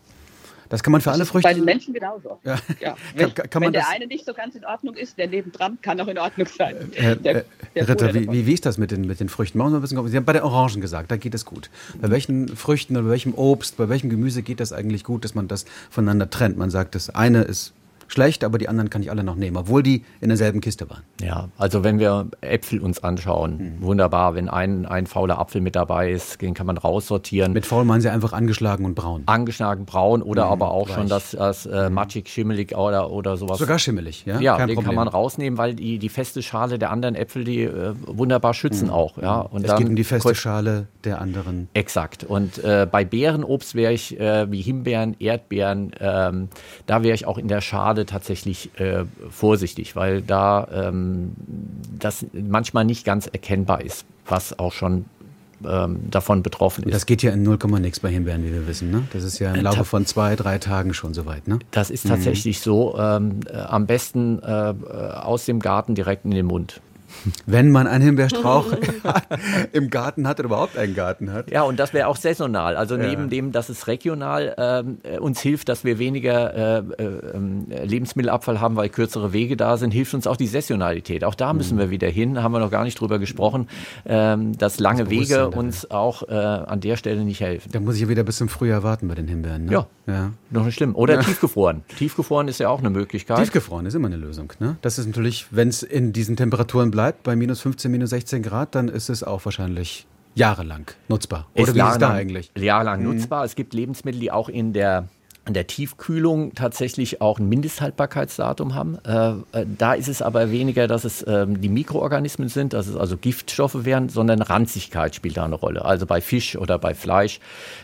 B: Das kann man für
H: das
B: alle Früchte.
H: Bei den Menschen genauso. Ja. ja. Wenn, kann, kann wenn der eine nicht so ganz in Ordnung ist, der nebendran kann auch in Ordnung sein.
B: Herr, der, der Ritter, wie, wie, wie, ist das mit den, mit den Früchten? Machen wir ein bisschen, Sie haben bei den Orangen gesagt, da geht es gut. Bei welchen Früchten, bei welchem Obst, bei welchem Gemüse geht das eigentlich gut, dass man das voneinander trennt? Man sagt, das eine ist schlecht, aber die anderen kann ich alle noch nehmen, obwohl die in derselben Kiste waren.
D: Ja, also wenn wir Äpfel uns anschauen, mhm. wunderbar, wenn ein, ein fauler Apfel mit dabei ist, den kann man raussortieren.
B: Mit faul meinen Sie einfach angeschlagen und braun?
D: Angeschlagen, braun oder mhm, aber auch weich. schon das, das äh, matschig, schimmelig oder, oder sowas.
B: Sogar schimmelig, ja?
D: Ja, Kein den Problem. kann man rausnehmen, weil die, die feste Schale der anderen Äpfel, die äh, wunderbar schützen mhm. auch. Ja?
B: Und es geht um die feste Schale der anderen.
D: Exakt. Und äh, bei Beerenobst wäre ich, äh, wie Himbeeren, Erdbeeren, ähm, da wäre ich auch in der Schale tatsächlich äh, vorsichtig, weil da ähm, das manchmal nicht ganz erkennbar ist, was auch schon ähm, davon betroffen ist.
B: Das geht ja in 0, nix bei Himbeeren, wie wir wissen. Ne? Das ist ja im Laufe von zwei, drei Tagen schon soweit. Ne?
D: Das ist tatsächlich mhm. so. Ähm, äh, am besten äh, aus dem Garten direkt in den Mund.
B: Wenn man einen Himbeerstrauch <laughs> im Garten hat oder überhaupt einen Garten hat.
D: Ja, und das wäre auch saisonal. Also ja. neben dem, dass es regional äh, uns hilft, dass wir weniger äh, äh, Lebensmittelabfall haben, weil kürzere Wege da sind, hilft uns auch die Saisonalität. Auch da müssen mhm. wir wieder hin, haben wir noch gar nicht drüber gesprochen, ähm, dass lange das Wege uns auch äh, an der Stelle nicht helfen.
B: Da muss ich ja wieder bis zum Frühjahr warten bei den Himbeeren. Ne?
D: Ja, ja, noch nicht schlimm. Oder ja. tiefgefroren. <laughs> Tiefgefroren ist ja auch eine Möglichkeit.
B: Tiefgefroren ist immer eine Lösung. Ne? Das ist natürlich, wenn es in diesen Temperaturen bleibt, bleibt bei minus 15, minus 16 Grad, dann ist es auch wahrscheinlich jahrelang nutzbar.
D: Oder ist wie ist es da eigentlich? Jahrelang mhm. nutzbar. Es gibt Lebensmittel, die auch in der der Tiefkühlung tatsächlich auch ein Mindesthaltbarkeitsdatum haben. Äh, äh, da ist es aber weniger, dass es ähm, die Mikroorganismen sind, dass es also Giftstoffe wären, sondern Ranzigkeit spielt da eine Rolle. Also bei Fisch oder bei Fleisch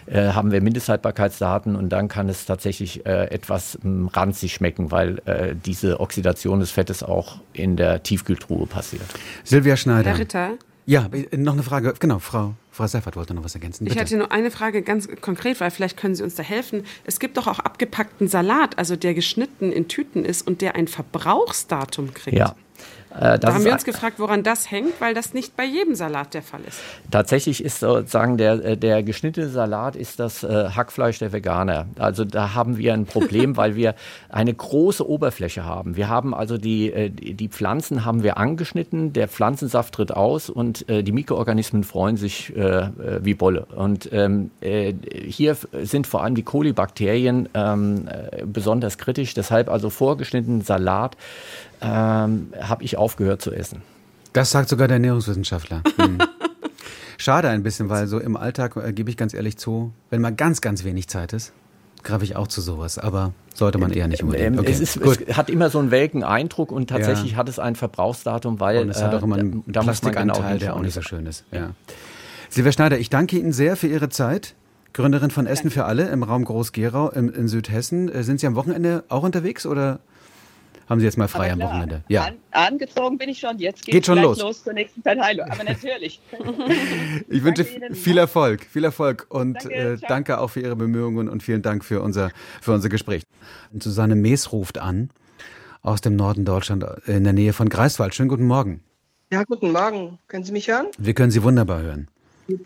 D: äh, haben wir Mindesthaltbarkeitsdaten und dann kann es tatsächlich etwas ähm, ranzig schmecken, weil diese Oxidation des Fettes auch in der Tiefkühltruhe passiert.
B: Silvia Schneider.
C: Herr Ritter.
B: Ja, noch eine Frage. Genau, Frau. Frau Seifert wollte noch was ergänzen.
C: Bitte. Ich hatte nur eine Frage ganz konkret, weil vielleicht können Sie uns da helfen. Es gibt doch auch abgepackten Salat, also der geschnitten in Tüten ist und der ein Verbrauchsdatum kriegt.
D: Ja,
C: äh, da haben wir uns gefragt, woran das hängt, weil das nicht bei jedem Salat der Fall ist.
D: Tatsächlich ist sozusagen der, äh, der geschnittene Salat ist das äh, Hackfleisch der Veganer. Also da haben wir ein Problem, <laughs> weil wir eine große Oberfläche haben. Wir haben also die, äh, die Pflanzen haben wir angeschnitten, der Pflanzensaft tritt aus und äh, die Mikroorganismen freuen sich äh, wie Bolle. Und ähm, hier sind vor allem die Kolibakterien ähm, besonders kritisch. Deshalb also vorgeschnittenen Salat ähm, habe ich aufgehört zu essen.
B: Das sagt sogar der Ernährungswissenschaftler. <laughs> Hm. Schade ein bisschen, weil so im Alltag, äh, gebe ich ganz ehrlich zu, wenn mal ganz, ganz wenig Zeit ist, greife ich auch zu sowas. Aber sollte man eher nicht unbedingt.
D: Ähm, okay, es, ist, es, hat immer so einen welken Eindruck und tatsächlich ja. hat es ein Verbrauchsdatum, weil
B: und es hat auch immer einen äh, Plastikanteil, genau der auch nicht so schön ist. Ja. Silvia Schneider, ich danke Ihnen sehr für Ihre Zeit. Gründerin von Essen für alle im Raum Groß-Gerau in Südhessen. Äh, sind Sie am Wochenende auch unterwegs oder? Haben Sie jetzt mal frei am Wochenende.
H: Ja. An, angezogen bin ich schon. Jetzt
B: geht, schon los.
H: los zur nächsten Verteilung. Aber natürlich. <laughs>
B: ich wünsche viel Erfolg, viel Erfolg und danke, äh, danke, auch für Ihre Bemühungen und vielen Dank für unser, für unser Gespräch. Susanne Mees ruft an aus dem Norden Deutschland in der Nähe von Greifswald. Schönen guten Morgen.
I: Ja, guten Morgen. Können Sie mich hören?
B: Wir können Sie wunderbar hören.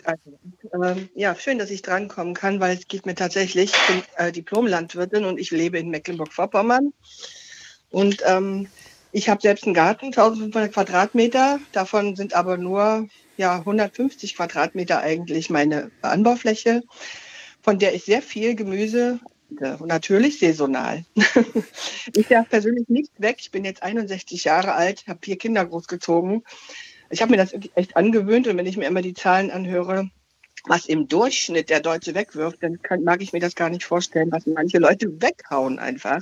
I: Also, äh, ja, schön, dass ich drankommen kann, weil es geht mir tatsächlich, ich bin äh, Diplomlandwirtin und ich lebe in Mecklenburg-Vorpommern. Und ähm, ich habe selbst einen Garten, 1500 Quadratmeter. Davon sind aber nur ja, 150 Quadratmeter eigentlich meine Anbaufläche, von der ich sehr viel Gemüse und natürlich saisonal. <laughs> ich darf persönlich nicht weg. Ich bin jetzt 61 Jahre alt, habe vier Kinder großgezogen. Ich habe mir das echt angewöhnt und wenn ich mir immer die Zahlen anhöre, was im Durchschnitt der Deutsche wegwirft, dann kann, mag ich mir das gar nicht vorstellen, was manche Leute weghauen einfach.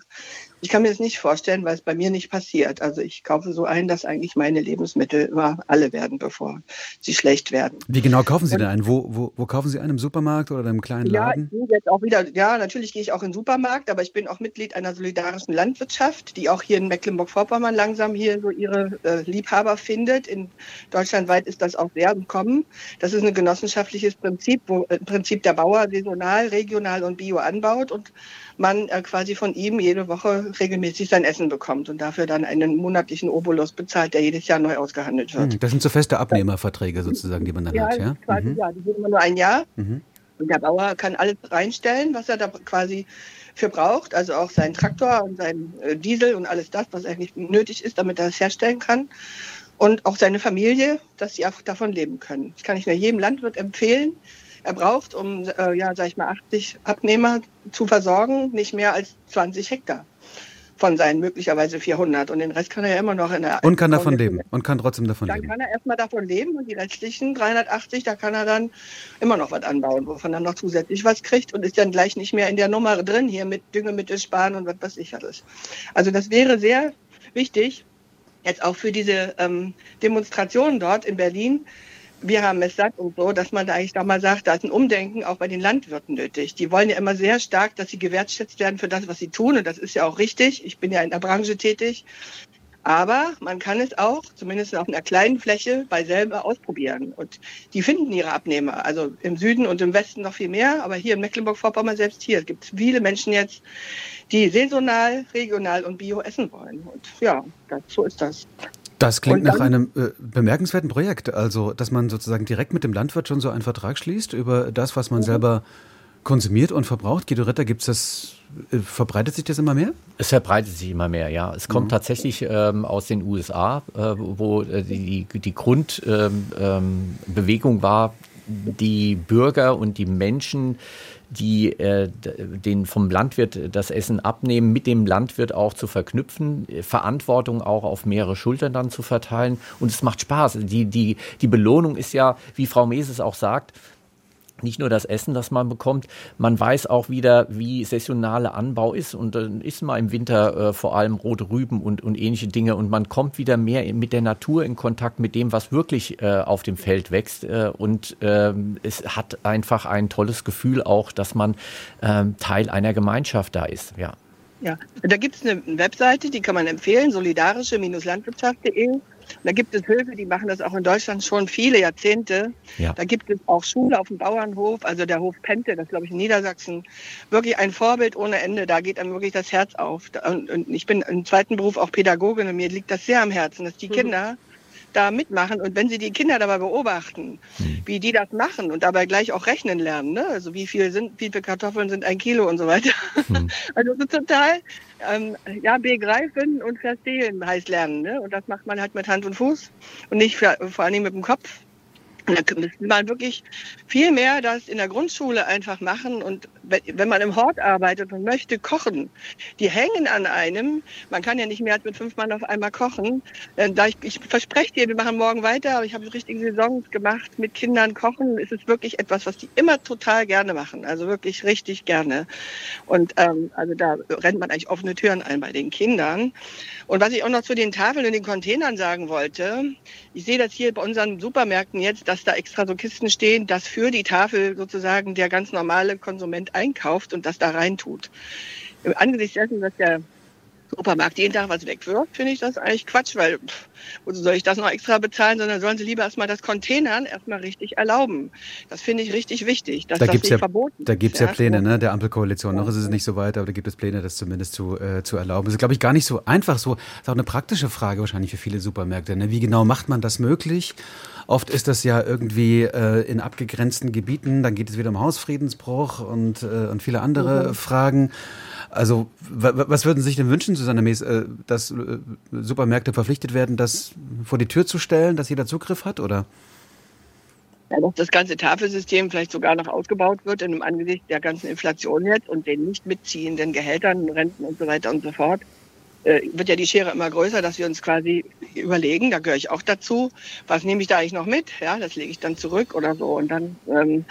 I: Ich kann mir das nicht vorstellen, weil es bei mir nicht passiert. Also ich kaufe so ein, dass eigentlich meine Lebensmittel immer alle werden, bevor sie schlecht werden.
B: Wie genau kaufen Sie denn ein? Wo, wo, wo kaufen Sie einen? Im Supermarkt oder im kleinen Laden?
I: Ja, jetzt auch wieder, ja, natürlich gehe ich auch in den Supermarkt, aber ich bin auch Mitglied einer solidarischen Landwirtschaft, die auch hier in Mecklenburg-Vorpommern langsam hier so ihre äh, Liebhaber findet. In deutschlandweit ist das auch sehr im Kommen. Das ist ein genossenschaftliches Prinzip, wo äh, im Prinzip der Bauer saisonal, regional und bio anbaut und man äh, quasi von ihm jede Woche regelmäßig sein Essen bekommt und dafür dann einen monatlichen Obolus bezahlt, der jedes Jahr neu ausgehandelt wird.
B: Hm, das sind so feste Abnehmerverträge sozusagen, die man dann
I: ja,
B: hat, ja?
I: Quasi, mhm. Ja, die sind immer nur ein Jahr. Mhm. Und der Bauer kann alles reinstellen, was er da quasi für braucht, also auch seinen Traktor und seinen äh, Diesel und alles das, was eigentlich nötig ist, damit er es herstellen kann. Und auch seine Familie, dass sie auch davon leben können. Das kann ich nur jedem Landwirt empfehlen. Er braucht, um, äh, ja, sag ich mal, 80 Abnehmer zu versorgen, nicht mehr als 20 Hektar von seinen möglicherweise 400 und den Rest kann er ja immer noch in der
B: und kann davon leben und kann trotzdem davon
I: dann
B: leben.
I: Dann kann er erstmal davon leben und die restlichen 380, da kann er dann immer noch was anbauen, wovon er noch zusätzlich was kriegt und ist dann gleich nicht mehr in der Nummer drin hier mit Düngemittel sparen und was weiß ich alles. Also das wäre sehr wichtig jetzt auch für diese ähm, Demonstrationen dort in Berlin, wir haben es satt und so, dass man da eigentlich da mal sagt, da ist ein Umdenken auch bei den Landwirten nötig. Die wollen ja immer sehr stark, dass sie gewertschätzt werden für das, was sie tun. Und das ist ja auch richtig. Ich bin ja in der Branche tätig. Aber man kann es auch, zumindest auf einer kleinen Fläche, bei selber ausprobieren. Und die finden ihre Abnehmer. Also im Süden und im Westen noch viel mehr. Aber hier in Mecklenburg-Vorpommern, selbst hier, gibt es viele Menschen jetzt, die saisonal, regional und bio essen wollen. Und ja, so ist das.
B: Das klingt dann, nach einem äh, bemerkenswerten Projekt. Also, dass man sozusagen direkt mit dem Landwirt schon so einen Vertrag schließt über das, was man mhm. selber konsumiert und verbraucht. Guido Ritter, gibt's das, äh, verbreitet sich das immer mehr?
D: Es verbreitet sich immer mehr, ja. Es kommt mhm. tatsächlich ähm, aus den USA, äh, wo äh, die, die Grundbewegung ähm, ähm, war, die Bürger und die Menschen die äh, den vom Landwirt das Essen abnehmen, mit dem Landwirt auch zu verknüpfen, Verantwortung auch auf mehrere Schultern dann zu verteilen. Und es macht Spaß. Die, die, die Belohnung ist ja, wie Frau Meses auch sagt, nicht nur das Essen, das man bekommt, man weiß auch wieder, wie saisonale Anbau ist. Und dann isst man im Winter äh, vor allem rote Rüben und, und ähnliche Dinge. Und man kommt wieder mehr mit der Natur in Kontakt, mit dem, was wirklich äh, auf dem Feld wächst. Äh, und ähm, es hat einfach ein tolles Gefühl auch, dass man ähm, Teil einer Gemeinschaft da ist, ja.
I: Ja, da gibt es eine Webseite, die kann man empfehlen, solidarische-landwirtschaft.de. Da gibt es Höfe, die machen das auch in Deutschland schon viele Jahrzehnte. Ja. Da gibt es auch Schule auf dem Bauernhof, also der Hof Pente, das glaube ich in Niedersachsen. Wirklich ein Vorbild ohne Ende. Da geht einem wirklich das Herz auf. Und, ich bin im zweiten Beruf auch Pädagogin und mir liegt das sehr am Herzen, dass die mhm. Kinder da mitmachen und wenn Sie die Kinder dabei beobachten, hm. wie die das machen und dabei gleich auch rechnen lernen, ne? also wie viel sind, wie viele Kartoffeln sind ein Kilo und so weiter. Hm. <laughs> Also so total ähm, ja begreifen und verstehen heißt lernen, ne? Und das macht man halt mit Hand und Fuß und nicht für, vor allem mit dem Kopf. Da müsste man wirklich viel mehr das in der Grundschule einfach machen. Und wenn man im Hort arbeitet und möchte kochen, die hängen an einem. Man kann ja nicht mehr als mit fünf Mann auf einmal kochen. Äh, da ich, ich verspreche dir, wir machen morgen weiter, aber ich habe richtige Saisons gemacht mit Kindern kochen. Ist es wirklich etwas, was die immer total gerne machen. Also wirklich richtig gerne. Und ähm, also da rennt man eigentlich offene Türen ein bei den Kindern. Und was ich auch noch zu den Tafeln und den Containern sagen wollte, ich sehe das hier bei unseren Supermärkten jetzt, dass da extra so Kisten stehen, dass für die Tafel sozusagen der ganz normale Konsument einkauft und das da reintut. Angesichts dessen, dass der Supermarkt jeden Tag was wegwirft, finde ich das eigentlich Quatsch, weil pff, wozu soll ich das noch extra bezahlen, sondern sollen sie lieber erstmal das Containern erstmal richtig erlauben. Das finde ich richtig wichtig, dass
B: da
I: das
B: gibt's
I: nicht
B: ja,
I: verboten
B: Da gibt es ja, Pläne ne, der Ampelkoalition. Noch ist es nicht so weit, aber da gibt es Pläne, das zumindest zu, äh, zu erlauben. Das ist, glaube ich, gar nicht so einfach. So ist auch eine praktische Frage wahrscheinlich für viele Supermärkte. Ne? Wie genau macht man das möglich? Oft ist das ja irgendwie äh, in abgegrenzten Gebieten, dann geht es wieder um Hausfriedensbruch und, äh, und viele andere mhm. Fragen. Also was würden Sie sich denn wünschen, Susanne Mees, äh, dass äh, Supermärkte verpflichtet werden, das vor die Tür zu stellen, dass jeder Zugriff hat, oder?
I: Ja, dass das ganze Tafelsystem vielleicht sogar noch ausgebaut wird in dem Angesicht der ganzen Inflation jetzt und den nicht mitziehenden Gehältern, Renten und so weiter und so fort wird ja die Schere immer größer, dass wir uns quasi überlegen, da gehöre ich auch dazu, was nehme ich da eigentlich noch mit? Ja, das lege ich dann zurück oder so. Und dann, ähm,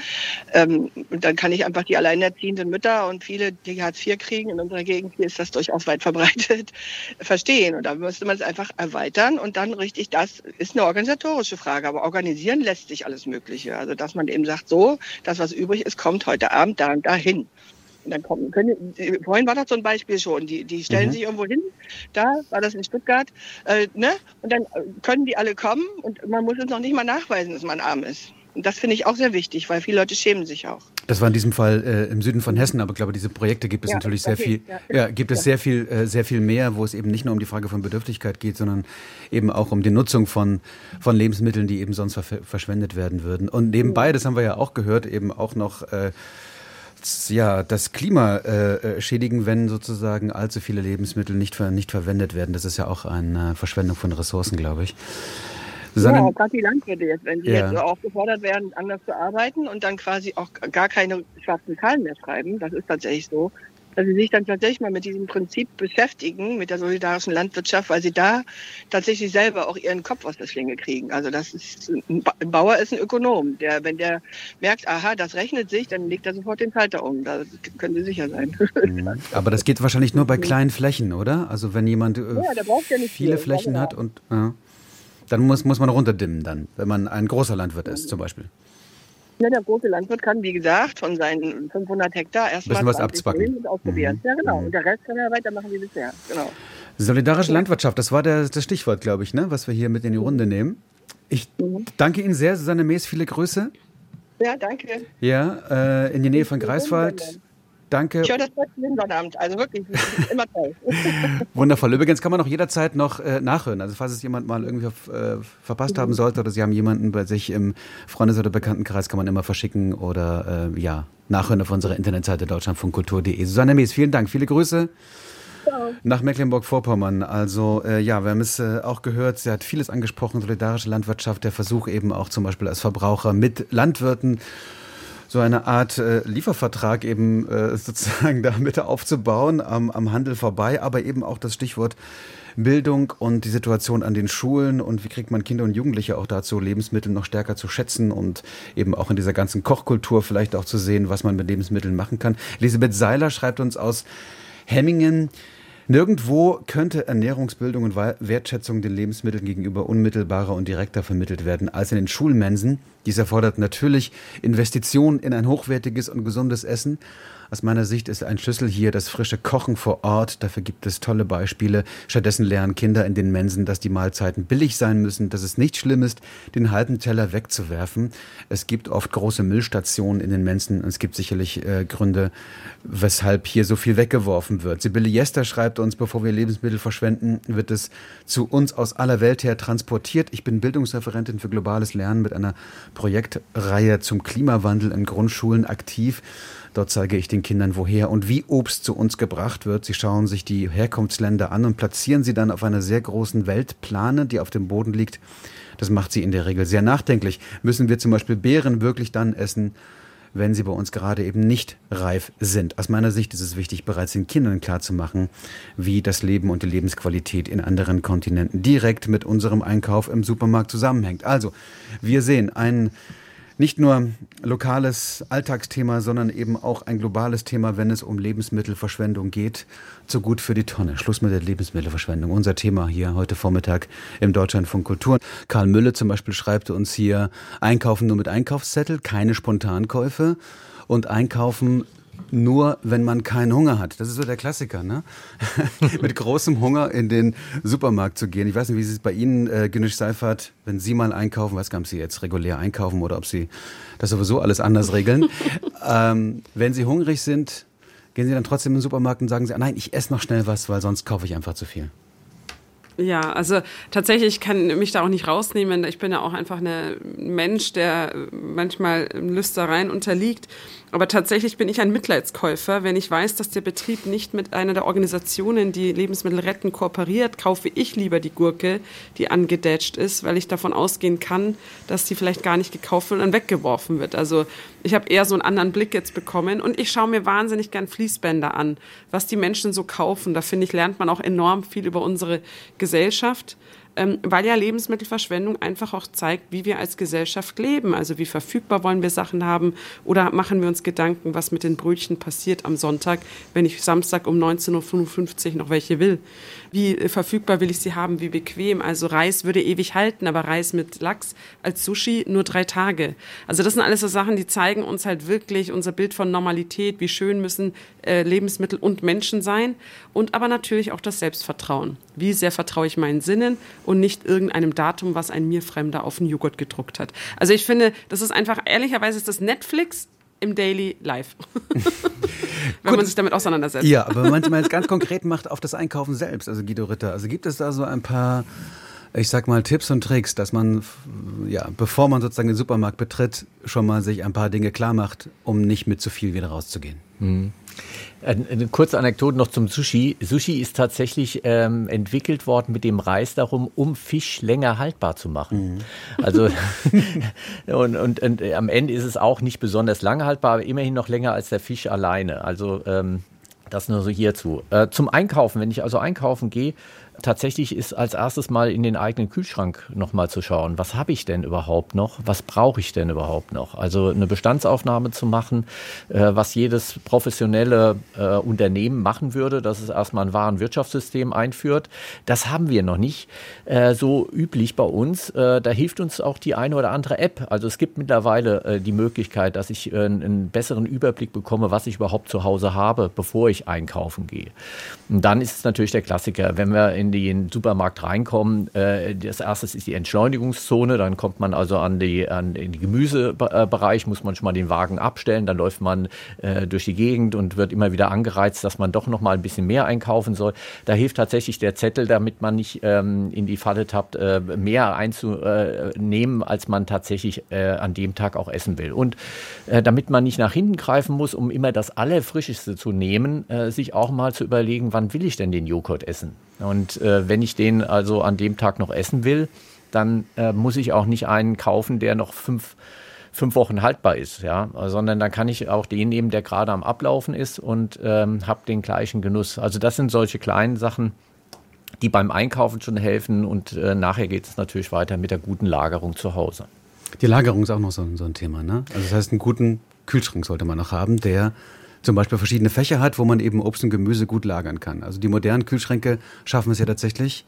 I: ähm, dann kann ich einfach die alleinerziehenden Mütter und viele, die Hartz IV kriegen, in unserer Gegend hier ist das durchaus weit verbreitet, <laughs> verstehen. Und da müsste man es einfach erweitern und dann richtig, das ist eine organisatorische Frage, aber organisieren lässt sich alles Mögliche. Also dass man eben sagt, so, das, was übrig ist, kommt heute Abend da und dahin. Und dann kommen, können, vorhin war das so ein Beispiel schon, die, die stellen mhm. sich irgendwo hin, da war das in Stuttgart, äh, ne? und dann äh, können die alle kommen und man muss es noch nicht mal nachweisen, dass man arm ist. Und das finde ich auch sehr wichtig, weil viele Leute schämen sich auch.
B: Das war in diesem Fall äh, im Süden von Hessen, aber ich glaube, diese Projekte gibt es ja, natürlich sehr viel, ja. ja. gibt es sehr viel, äh, sehr viel mehr, wo es eben nicht nur um die Frage von Bedürftigkeit geht, sondern eben auch um die Nutzung von, von Lebensmitteln, die eben sonst verschwendet werden würden. Und nebenbei, das haben wir ja auch gehört, eben auch noch äh, ja, das Klima äh, äh, schädigen, wenn sozusagen allzu viele Lebensmittel nicht, ver nicht verwendet werden. Das ist ja auch eine Verschwendung von Ressourcen, glaube ich.
I: Susanne, ja, gerade die Landwirte jetzt, wenn sie ja. jetzt so aufgefordert werden, anders zu arbeiten und dann quasi auch gar keine schwarzen Zahlen mehr schreiben, das ist tatsächlich so, dass sie sich dann tatsächlich mal mit diesem Prinzip beschäftigen, mit der solidarischen Landwirtschaft, weil sie da tatsächlich selber auch ihren Kopf aus der Schlinge kriegen. Also das ist, ein Bauer ist ein Ökonom, der, wenn der merkt, aha, das rechnet sich, dann legt er sofort den Schalter um. Da können Sie sicher sein.
B: Aber das geht wahrscheinlich nur bei kleinen Flächen, oder? Also wenn jemand äh, ja, ja viele viel. Flächen hat und äh, dann muss, muss man runterdimmen dann, wenn man ein großer Landwirt ist zum Beispiel.
I: Ja, der große Landwirt kann, wie gesagt, von seinen 500 Hektar erstmal
B: was abzwacken.
I: Und ausprobieren. Mhm. Ja, genau. Und der Rest kann er weitermachen wie bisher. Genau.
B: Solidarische Landwirtschaft, das war der, das Stichwort, glaube ich, ne, was wir hier mit in die Runde nehmen. Ich mhm. danke Ihnen sehr, Susanne Mees, viele Grüße.
I: Ja, danke.
B: Ja, äh, in die Nähe von Greifswald. Danke.
I: Ich höre das jeden Sonnabend, also wirklich, immer toll. <laughs> <laughs>
B: Wundervoll. Übrigens kann man auch jederzeit noch äh, nachhören. Also falls es jemand mal irgendwie äh, verpasst mhm. haben sollte oder Sie haben jemanden bei sich im Freundes- oder Bekanntenkreis, kann man immer verschicken oder äh, ja, nachhören auf unserer Internetseite deutschlandfunkkultur.de. Susanne Mies, vielen Dank. Viele Grüße. Nach Mecklenburg-Vorpommern. Also äh, ja, wir haben es äh, auch gehört, sie hat vieles angesprochen, solidarische Landwirtschaft, der Versuch eben auch zum Beispiel als Verbraucher mit Landwirten so eine Art äh, Liefervertrag eben äh, <laughs> sozusagen damit aufzubauen, am, am Handel vorbei, aber eben auch das Stichwort Bildung und die Situation an den Schulen und wie kriegt man Kinder und Jugendliche auch dazu, Lebensmittel noch stärker zu schätzen und eben auch in dieser ganzen Kochkultur vielleicht auch zu sehen, was man mit Lebensmitteln machen kann. Elisabeth Seiler schreibt uns aus Hemmingen, Nirgendwo könnte Ernährungsbildung und Wertschätzung den Lebensmitteln gegenüber unmittelbarer und direkter vermittelt werden als in den Schulmensen. Dies erfordert natürlich Investitionen in ein hochwertiges und gesundes Essen aus meiner Sicht ist ein Schlüssel hier das frische Kochen vor Ort. Dafür gibt es tolle Beispiele. Stattdessen lernen Kinder in den Mensen, dass die Mahlzeiten billig sein müssen, dass es nicht schlimm ist, den halben Teller wegzuwerfen. Es gibt oft große Müllstationen in den Mensen. Es gibt sicherlich äh, Gründe, weshalb hier so viel weggeworfen wird. Sibylle Jester schreibt uns, bevor wir Lebensmittel verschwenden, wird es zu uns aus aller Welt her transportiert. Ich bin Bildungsreferentin für globales Lernen mit einer Projektreihe zum Klimawandel in Grundschulen aktiv. Dort zeige ich den Kindern, woher und wie Obst zu uns gebracht wird. Sie schauen sich die Herkunftsländer an und platzieren sie dann auf einer sehr großen Weltplane, die auf dem Boden liegt. Das macht sie in der Regel sehr nachdenklich. Müssen wir zum Beispiel Beeren wirklich dann essen, wenn sie bei uns gerade eben nicht reif sind. Aus meiner Sicht ist es wichtig, bereits den Kindern klarzumachen, wie das Leben und die Lebensqualität in anderen Kontinenten direkt mit unserem Einkauf im Supermarkt zusammenhängt. Also, wir sehen einen nicht nur lokales Alltagsthema, sondern eben auch ein globales Thema, wenn es um Lebensmittelverschwendung geht. Zu gut für die Tonne. Schluss mit der Lebensmittelverschwendung. Unser Thema hier heute Vormittag im Deutschlandfunk Kultur. Karl Mülle zum Beispiel schreibt uns hier Einkaufen nur mit Einkaufszettel, keine Spontankäufe und Einkaufen nur, wenn man keinen Hunger hat. Das ist so der Klassiker, ne? <laughs> Mit großem Hunger in den Supermarkt zu gehen. Ich weiß nicht, wie es bei Ihnen, äh, Günnisch Seifert, wenn Sie mal einkaufen, weiß gar nicht, ob Sie jetzt regulär einkaufen oder ob Sie das sowieso alles anders regeln. <laughs> ähm, wenn Sie hungrig sind, gehen Sie dann trotzdem in den Supermarkt und sagen Sie, ah, nein, ich esse noch schnell was, weil sonst kaufe ich einfach zu viel.
C: Ja, also tatsächlich kann mich da auch nicht rausnehmen. Ich bin ja auch einfach ein Mensch, der manchmal Lüstereien unterliegt. Aber tatsächlich bin ich ein Mitleidskäufer. Wenn ich weiß, dass der Betrieb nicht mit einer der Organisationen, die Lebensmittel retten, kooperiert, kaufe ich lieber die Gurke, die angedetscht ist, weil ich davon ausgehen kann, dass die vielleicht gar nicht gekauft wird und weggeworfen wird. Also ich habe eher so einen anderen Blick jetzt bekommen und ich schaue mir wahnsinnig gern Fließbänder an, was die Menschen so kaufen. Da finde ich, lernt man auch enorm viel über unsere Gesellschaft ähm, weil ja Lebensmittelverschwendung einfach auch zeigt, wie wir als Gesellschaft leben. Also wie verfügbar wollen wir Sachen haben oder machen wir uns Gedanken, was mit den Brötchen passiert am Sonntag, wenn ich Samstag um 19.55 Uhr noch welche will. Wie verfügbar will ich sie haben, wie bequem. Also Reis würde ewig halten, aber Reis mit Lachs als Sushi nur drei Tage. Also das sind alles so Sachen, die zeigen uns halt wirklich unser Bild von Normalität, wie schön müssen äh, Lebensmittel und Menschen sein und aber natürlich auch das Selbstvertrauen. Wie sehr vertraue ich meinen Sinnen und nicht irgendeinem Datum, was ein mir Fremder auf den Joghurt gedruckt hat. Also ich finde, das ist einfach, ehrlicherweise ist das Netflix im Daily Live. <laughs> wenn man sich damit auseinandersetzt.
B: Ja, aber wenn man es mal jetzt ganz konkret macht auf das Einkaufen selbst, also Guido Ritter, also gibt es da so ein paar, ich sag mal, Tipps und Tricks, dass man, ja, bevor man sozusagen den Supermarkt betritt, schon mal sich ein paar Dinge klar macht, um nicht mit zu viel wieder rauszugehen?
D: Mhm. Eine kurze Anekdote noch zum Sushi. Sushi ist tatsächlich ähm, entwickelt worden mit dem Reis darum, um Fisch länger haltbar zu machen. Mhm. Also <laughs> und, und, und, am Ende ist es auch nicht besonders lange haltbar, aber immerhin noch länger als der Fisch alleine. Also ähm, das nur so hierzu. Äh, zum Einkaufen, wenn ich also einkaufen gehe, tatsächlich ist als erstes mal in den eigenen Kühlschrank nochmal zu schauen, was habe ich denn überhaupt noch, was brauche ich denn überhaupt noch. Also eine Bestandsaufnahme zu machen, äh, was jedes professionelle äh, Unternehmen machen würde, dass es erstmal ein Warenwirtschaftssystem einführt. Das haben wir noch nicht äh, so üblich bei uns. Äh, da hilft uns auch die eine oder andere App. Also es gibt mittlerweile äh, die Möglichkeit, dass ich äh, einen besseren Überblick bekomme, was ich überhaupt zu Hause habe, bevor ich einkaufen gehe. Und dann ist es natürlich der Klassiker, wenn wir in in den Supermarkt reinkommen, äh, das erste ist die Entschleunigungszone, dann kommt man also an, die, an den Gemüsebereich, muss man schon mal den Wagen abstellen, dann läuft man äh, durch die Gegend und wird immer wieder angereizt, dass man doch noch mal ein bisschen mehr einkaufen soll. Da hilft tatsächlich der Zettel, damit man nicht ähm, in die Falle tappt, äh, mehr einzunehmen, als man tatsächlich äh, an dem Tag auch essen will. Und äh, damit man nicht nach hinten greifen muss, um immer das Allerfrischeste zu nehmen, äh, sich auch mal zu überlegen, wann will ich denn den Joghurt essen? Und äh, wenn ich den also an dem Tag noch essen will, dann äh, muss ich auch nicht einen kaufen, der noch fünf, fünf Wochen haltbar ist, ja, sondern dann kann ich auch den nehmen, der gerade am Ablaufen ist und ähm, habe den gleichen Genuss. Also das sind solche kleinen Sachen, die beim Einkaufen schon helfen und äh, nachher geht es natürlich weiter mit der guten Lagerung zu Hause.
B: Die Lagerung ist auch noch so, so ein Thema, ne? Also das heißt, einen guten Kühlschrank sollte man noch haben, der zum Beispiel verschiedene Fächer hat, wo man eben Obst und Gemüse gut lagern kann. Also die modernen Kühlschränke schaffen es ja tatsächlich,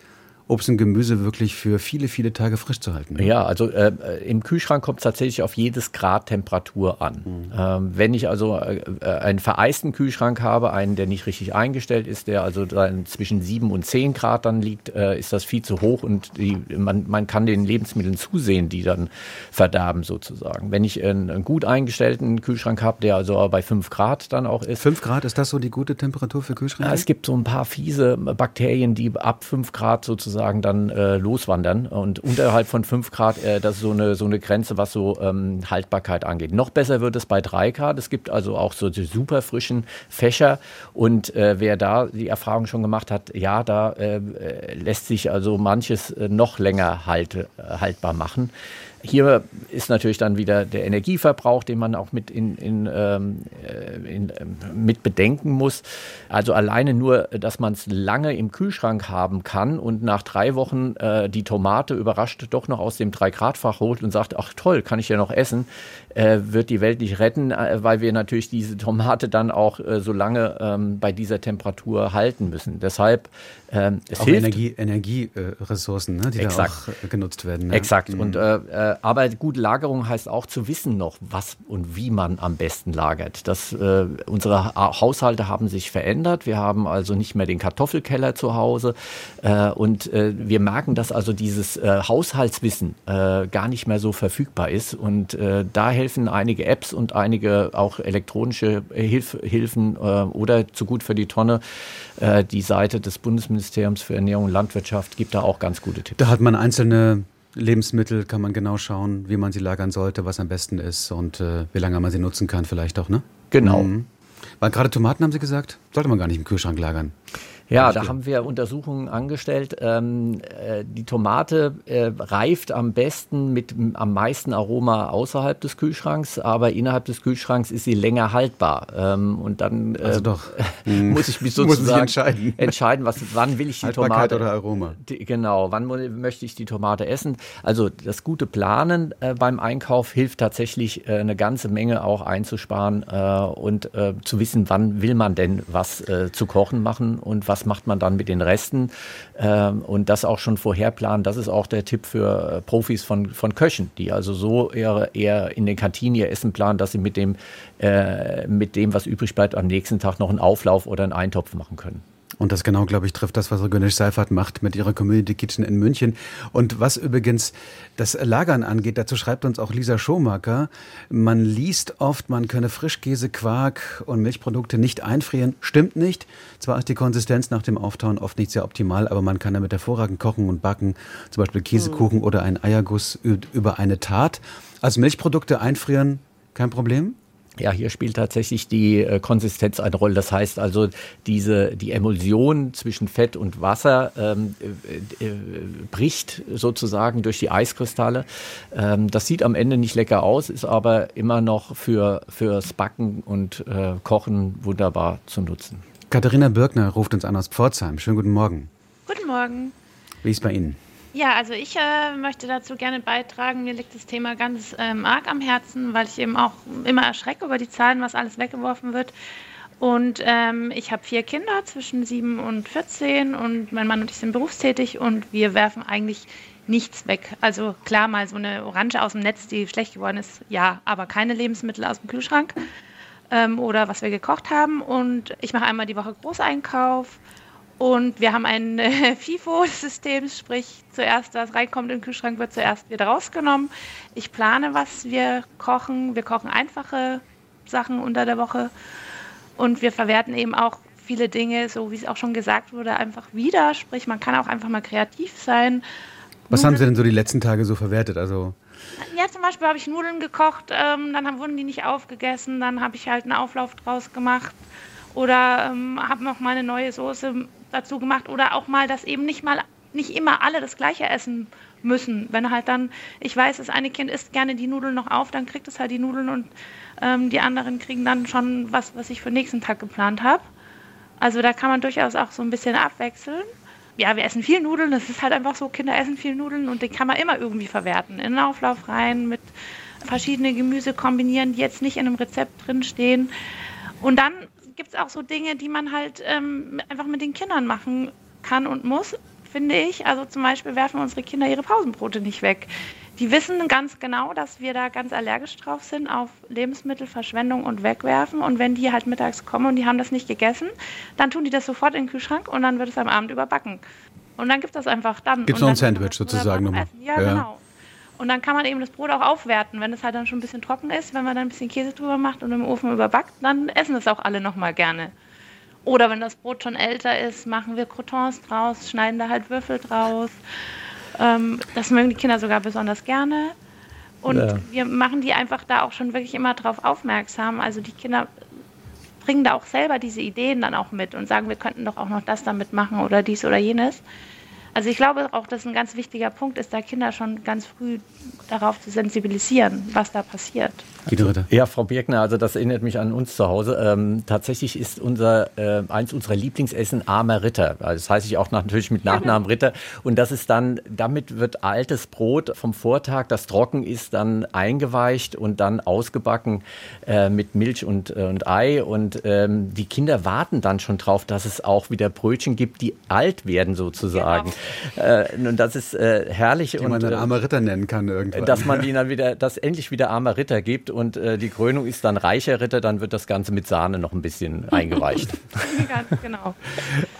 B: Obst und Gemüse wirklich für viele, viele Tage frisch zu halten.
D: Ne? Ja, also äh, im Kühlschrank kommt es tatsächlich auf jedes Grad Temperatur an. Mhm. Ähm, wenn ich also äh, einen vereisten Kühlschrank habe, einen, der nicht richtig eingestellt ist, der also dann zwischen 7 und 10 Grad dann liegt, äh, ist das viel zu hoch und die, man, man kann den Lebensmitteln zusehen, die dann verderben sozusagen. Wenn ich einen, einen gut eingestellten Kühlschrank habe, der also bei 5 Grad dann auch ist.
B: 5 Grad, ist das so die gute Temperatur für Kühlschränke?
D: Ja, es gibt so ein paar fiese Bakterien, die ab 5 Grad sozusagen sozusagen dann äh, loswandern. Und unterhalb von 5 Grad, äh, das ist so eine, so eine Grenze, was so ähm, Haltbarkeit angeht. Noch besser wird es bei 3 Grad. Es gibt also auch so die super frischen Fächer. Und äh, wer da die Erfahrung schon gemacht hat, ja, da äh, lässt sich also manches äh, noch länger halt, äh, haltbar machen. Hier ist natürlich dann wieder der Energieverbrauch, den man auch mit, in, in, ähm, äh, in, ähm, mit bedenken muss. Also alleine nur, dass man es lange im Kühlschrank haben kann und nach drei Wochen äh, die Tomate überrascht doch noch aus dem 3-Grad-Fach holt und sagt, ach toll, kann ich ja noch essen, äh, wird die Welt nicht retten, äh, weil wir natürlich diese Tomate dann auch äh, so lange ähm, bei dieser Temperatur halten müssen. Deshalb
B: ähm, es auch hilft. Energie, Energieressourcen, ne, die Exakt. da auch genutzt werden.
D: Ne? Exakt. Mhm. Und, äh, äh, aber gute Lagerung heißt auch zu wissen noch, was und wie man am besten lagert. Das, äh, unsere Haushalte haben sich verändert. Wir haben also nicht mehr den Kartoffelkeller zu Hause. Äh, und äh, wir merken, dass also dieses äh, Haushaltswissen gar nicht mehr so verfügbar ist. Und da helfen einige Apps und einige auch elektronische Hilf Hilfen oder zu gut für die Tonne die Seite des Bundesministeriums Bundesministeriums für Ernährung und Landwirtschaft gibt da auch ganz gute Tipps.
B: Da hat man einzelne Lebensmittel, kann man genau schauen, wie man sie lagern sollte, was am besten ist und äh, wie lange man sie nutzen kann, vielleicht auch, ne?
D: Genau. Mhm.
B: Weil gerade Tomaten haben Sie gesagt, sollte man gar nicht im Kühlschrank lagern.
D: Ja, da haben wir Untersuchungen angestellt. Ähm, äh, die Tomate äh, reift am besten mit am meisten Aroma außerhalb des Kühlschranks, aber innerhalb des Kühlschranks ist sie länger haltbar. Ähm, und dann
B: äh, also doch. <laughs>
D: muss ich mich <laughs> sozusagen entscheiden. entscheiden, was, wann will ich die
B: Haltbarkeit
D: Tomate
B: oder Aroma.
D: Die, genau, wann möchte ich die Tomate essen? Also das gute Planen äh, beim Einkauf hilft tatsächlich äh, eine ganze Menge auch einzusparen äh, und zu wissen, wann will man denn was zu kochen machen und was was macht man dann mit den Resten ähm, und das auch schon vorher planen. Das ist auch der Tipp für äh, Profis von, von Köchen, die also so eher, eher in den Kantinen ihr Essen planen, dass sie mit dem, äh, mit dem, was übrig bleibt, am nächsten Tag noch einen Auflauf oder einen Eintopf machen können.
B: Und das genau, glaube ich, trifft das, was Gönisch Seifert macht mit ihrer Community Kitchen in München. Und was übrigens das Lagern angeht, dazu schreibt uns auch Lisa Schomaker, man liest oft, man könne Frischkäse, Quark und Milchprodukte nicht einfrieren. Stimmt nicht. Zwar ist die Konsistenz nach dem Auftauen oft nicht sehr optimal, aber man kann damit hervorragend kochen und backen. Zum Beispiel Käsekuchen mhm. oder einen Eierguss über eine Tat. Also Milchprodukte einfrieren, kein Problem?
D: Ja, hier spielt tatsächlich die äh, Konsistenz eine Rolle. Das heißt also, diese, die Emulsion zwischen Fett und Wasser ähm, äh, äh, bricht sozusagen durch die Eiskristalle. Ähm, das sieht am Ende nicht lecker aus, ist aber immer noch für, fürs Backen und äh, Kochen wunderbar zu nutzen.
B: Katharina Birkner ruft uns an aus Pforzheim. Schönen guten Morgen.
J: Guten Morgen.
B: Wie ist bei Ihnen?
J: Ja, also ich äh, möchte dazu gerne beitragen. Mir liegt das Thema ganz ähm, arg am Herzen, weil ich eben auch immer erschrecke über die Zahlen, was alles weggeworfen wird. Und ähm, ich habe vier Kinder zwischen sieben und 14 und mein Mann und ich sind berufstätig und wir werfen eigentlich nichts weg. Also klar, mal so eine Orange aus dem Netz, die schlecht geworden ist, ja, aber keine Lebensmittel aus dem Kühlschrank ähm, oder was wir gekocht haben. Und ich mache einmal die Woche Großeinkauf und wir haben ein äh, <laughs> FIFO-System, sprich zuerst was reinkommt in den Kühlschrank, wird zuerst wieder rausgenommen. Ich plane, was wir kochen. Wir kochen einfache Sachen unter der Woche und wir verwerten eben auch viele Dinge, so wie es auch schon gesagt wurde, einfach wieder. Sprich, man kann auch einfach mal kreativ sein.
B: Was Nudeln haben Sie denn so die letzten Tage so verwertet? Also
J: ja, zum Beispiel habe ich Nudeln gekocht, ähm, dann haben, wurden die nicht aufgegessen, dann habe ich halt einen Auflauf draus gemacht oder ähm, habe noch mal eine neue Soße dazu gemacht oder auch mal, dass eben nicht mal nicht immer alle das gleiche essen müssen. Wenn halt dann, ich weiß, das eine Kind isst gerne die Nudeln noch auf, dann kriegt es halt die Nudeln und ähm, die anderen kriegen dann schon was, was ich für den nächsten Tag geplant habe. Also da kann man durchaus auch so ein bisschen abwechseln. Ja, wir essen viel Nudeln, das ist halt einfach so, Kinder essen viel Nudeln und die kann man immer irgendwie verwerten. In den Auflauf rein, mit verschiedene Gemüse kombinieren, die jetzt nicht in einem Rezept drinstehen. Und dann gibt es auch so Dinge, die man halt ähm, einfach mit den Kindern machen kann und muss, finde ich. Also zum Beispiel werfen unsere Kinder ihre Pausenbrote nicht weg. Die wissen ganz genau, dass wir da ganz allergisch drauf sind auf Lebensmittelverschwendung und Wegwerfen. Und wenn die halt mittags kommen und die haben das nicht gegessen, dann tun die das sofort in den Kühlschrank und dann wird es am Abend überbacken. Und dann gibt es das einfach dann.
B: Gibt es noch ein Sandwich sozusagen nochmal?
J: Ja, ja, genau. Und dann kann man eben das Brot auch aufwerten. Wenn es halt dann schon ein bisschen trocken ist, wenn man dann ein bisschen Käse drüber macht und im Ofen überbackt, dann essen es auch alle nochmal gerne. Oder wenn das Brot schon älter ist, machen wir Croutons draus, schneiden da halt Würfel draus. Ähm, das mögen die Kinder sogar besonders gerne. Und ja. wir machen die einfach da auch schon wirklich immer drauf aufmerksam. Also die Kinder bringen da auch selber diese Ideen dann auch mit und sagen, wir könnten doch auch noch das damit machen oder dies oder jenes. Also ich glaube auch, dass ein ganz wichtiger Punkt ist, da Kinder schon ganz früh darauf zu sensibilisieren, was da passiert.
D: Also, ja, Frau Birkner, also das erinnert mich an uns zu Hause. Ähm, tatsächlich ist unser äh, eins unserer Lieblingsessen armer Ritter. Also das heiße ich auch natürlich mit Nachnamen <laughs> Ritter. Und das ist dann, damit wird altes Brot vom Vortag, das trocken ist, dann eingeweicht und dann ausgebacken äh, mit Milch und, äh, und Ei. Und ähm, die Kinder warten dann schon drauf, dass es auch wieder Brötchen gibt, die alt werden sozusagen. Genau. Äh, und das ist äh, herrlich.
B: Die man dann äh, armer Ritter nennen kann irgendwann.
D: Dass man <laughs> die dann wieder, dass endlich wieder armer Ritter gibt und äh, die Krönung ist dann reicher Ritter, dann wird das Ganze mit Sahne noch ein bisschen <laughs> eingeweicht.
B: Ganz genau.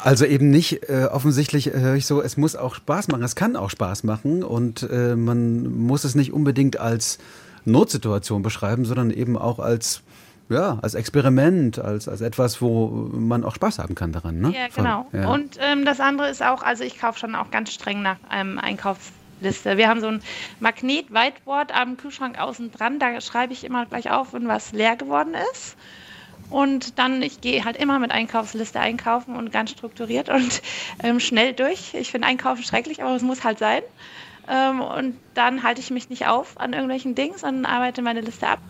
B: Also eben nicht, äh, offensichtlich höre ich so, es muss auch Spaß machen, es kann auch Spaß machen und äh, man muss es nicht unbedingt als Notsituation beschreiben, sondern eben auch als ja, als Experiment, als, als etwas, wo man auch Spaß haben kann daran. Ne?
J: Ja, genau. Ja. Und ähm, das andere ist auch, also ich kaufe schon auch ganz streng nach einem Einkaufs Liste. Wir haben so ein Magnet-Whiteboard am Kühlschrank außen dran. Da schreibe ich immer gleich auf, wenn was leer geworden ist. Und dann, ich gehe halt immer mit Einkaufsliste einkaufen und ganz strukturiert und ähm, schnell durch. Ich finde Einkaufen schrecklich, aber es muss halt sein. Ähm, und dann halte ich mich nicht auf an irgendwelchen Dingen, sondern arbeite meine Liste ab.